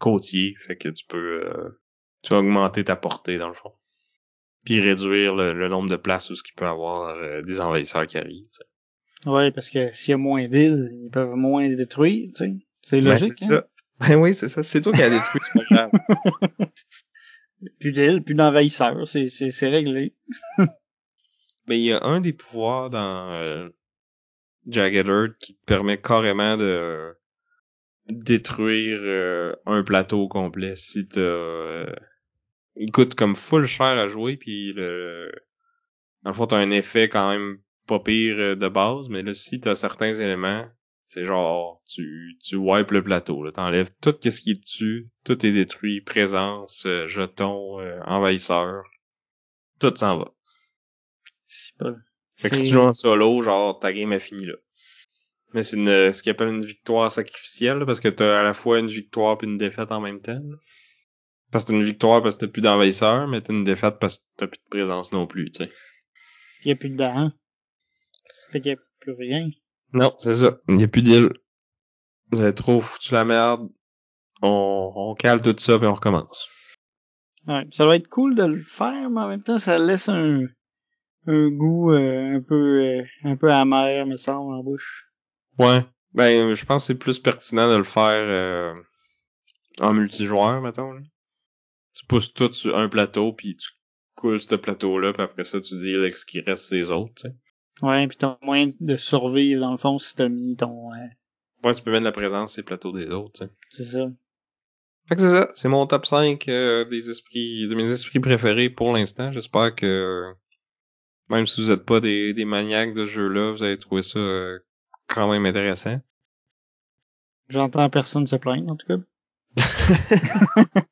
côtiers, fait que tu peux, euh, tu vas augmenter ta portée, dans le fond. Puis réduire le, le nombre de places où ce qu'il peut y avoir euh, des envahisseurs qui arrivent, tu sais. Ouais, parce que s'il y a moins d'îles, ils peuvent moins se détruire, tu sais. C'est Ben, logique, c'est hein? ça. Ben oui, c'est ça. C'est toi qui as détruit, c'est pas grave. Plus d'îles, plus d'envahisseurs, c'est, c'est, c'est réglé. Ben, il y a un des pouvoirs dans euh, Jagged Earth qui te permet carrément de détruire euh, un plateau complet si t'as... Euh, il coûte comme full cher à jouer, puis le... Dans le fond, t'as un effet quand même pas pire euh, de base, mais là, si t'as certains éléments, c'est genre, tu, tu wipes le plateau, là. T'enlèves tout ce qui est dessus, tout est détruit, présence, euh, jetons, euh, envahisseur. Tout s'en va. Fait que si tu joues en solo, genre, ta game est finie là. Mais c'est une, ce qu'ils appelle une victoire sacrificielle, là, parce que t'as à la fois une victoire puis une défaite en même temps. là. Parce que t'as une victoire parce que t'as plus d'envahisseurs, mais t'as une défaite parce que t'as plus de présence non plus, tu sais. Il y a plus de dents. Fait qu'il y a plus rien. Non, c'est ça. Il y a plus d'île. Vous avez trop foutu la merde. On, on cale tout ça puis on recommence. Ouais, ça doit être cool de le faire, mais en même temps, ça laisse un, un goût euh, un peu euh, un peu amer, me semble, en bouche. Ouais. Ben, je pense que c'est plus pertinent de le faire euh, en multijoueur, mettons. Là. Tu pousses tout sur un plateau, puis tu coules ce plateau-là, puis après ça, tu dis ce qui reste c'est les autres, tu sais. Ouais, puis t'as moyen de survivre, dans le fond, si t'as mis ton... euh, Ouais, tu peux mettre la présence sur les plateaux des autres, tu sais. c'est ça. Fait que c'est ça, c'est mon top 5 euh, des esprits, de mes esprits préférés pour l'instant. J'espère que même si vous êtes pas des, des maniaques de ce jeu-là, vous allez trouver ça euh, quand même intéressant. J'entends personne se plaindre, en tout cas.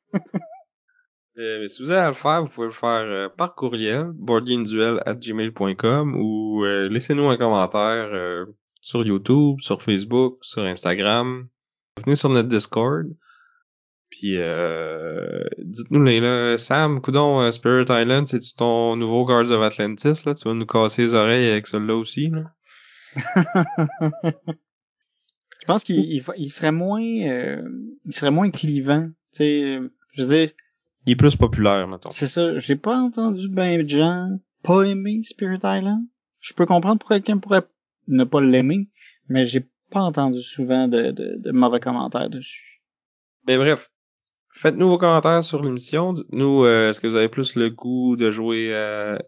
Euh, mais si vous avez à le faire, vous pouvez le faire euh, par courriel, boardgameduel@gmail.com ou euh, laissez-nous un commentaire euh, sur YouTube, sur Facebook, sur Instagram. Venez sur notre Discord. Puis euh, dites-nous les là, Sam, coudon euh, Spirit Island, c'est-tu ton nouveau Guards of Atlantis là? Tu vas nous casser les oreilles avec celui-là aussi, là? Je pense qu'il il, il serait moins... euh, il serait moins clivant. Tu sais, je veux dire, Il est plus populaire, mettons. c'est ça, j'ai pas entendu ben de gens pas aimer Spirit Island. Je peux comprendre pourquoi quelqu'un pourrait ne pas l'aimer, mais j'ai pas entendu souvent de, de, de mauvais commentaires dessus. Mais bref, faites-nous vos commentaires sur l'émission. Dites-nous, euh, est-ce que vous avez plus le goût de jouer à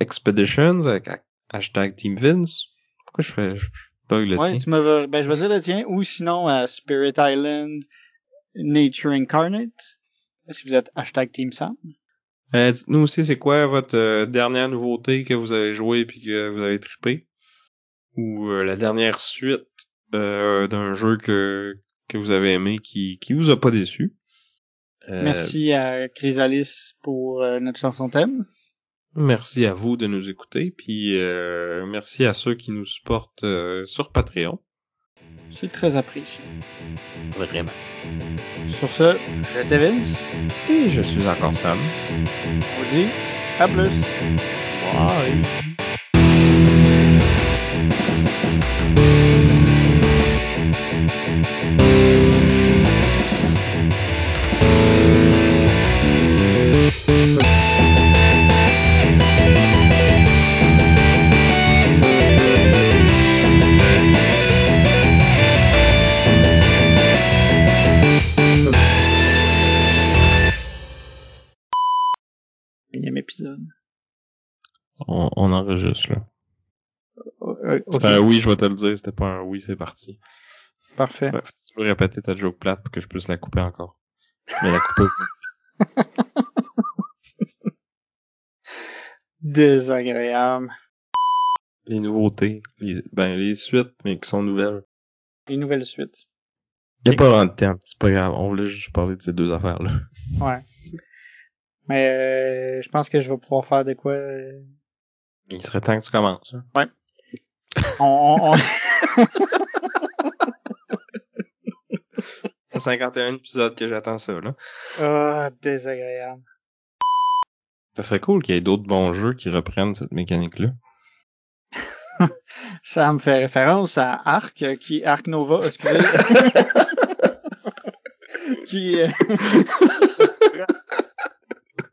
Expeditions avec ha- hashtag Team Vince? Pourquoi je fais, je bug le Ouais, tien? tu me ben je vais dire le tien, ou sinon à Spirit Island Nature Incarnate. Si vous êtes hashtag Team Sam? Euh, dites-nous aussi c'est quoi votre euh, dernière nouveauté que vous avez joué puis que vous avez trippé? Ou euh, la dernière suite euh, d'un jeu que, que vous avez aimé qui, qui vous a pas déçu? Euh, Merci à Chrysalis pour euh, notre chanson thème. Merci à vous de nous écouter, puis euh, merci à ceux qui nous supportent euh, sur Patreon. C'est très apprécié. Vraiment. Sur ce, j'étais Vince. Et je suis encore Sam. On dit à plus. Bye. Là. Euh, euh. C'était un oui, je vais te le dire, c'était pas un oui, c'est parti. Parfait. Tu peux répéter ta joke plate pour que je puisse la couper encore. Mais la couper. Désagréable. les nouveautés, les, ben les suites, mais qui sont nouvelles. Les nouvelles suites. Il a pas vraiment de temps, c'est pas grave. On voulait juste parler de ces deux affaires-là. Ouais. Mais euh, je pense que je vais pouvoir faire de quoi. Il serait temps que tu commences. hein. On, on, on- Ça fait 51 épisodes que j'attends ça, là. Ah, désagréable. Ça serait cool qu'il y ait d'autres bons jeux qui reprennent cette mécanique-là. Ça me fait référence à Arc, euh, qui Arc Nova, excusez. qui euh,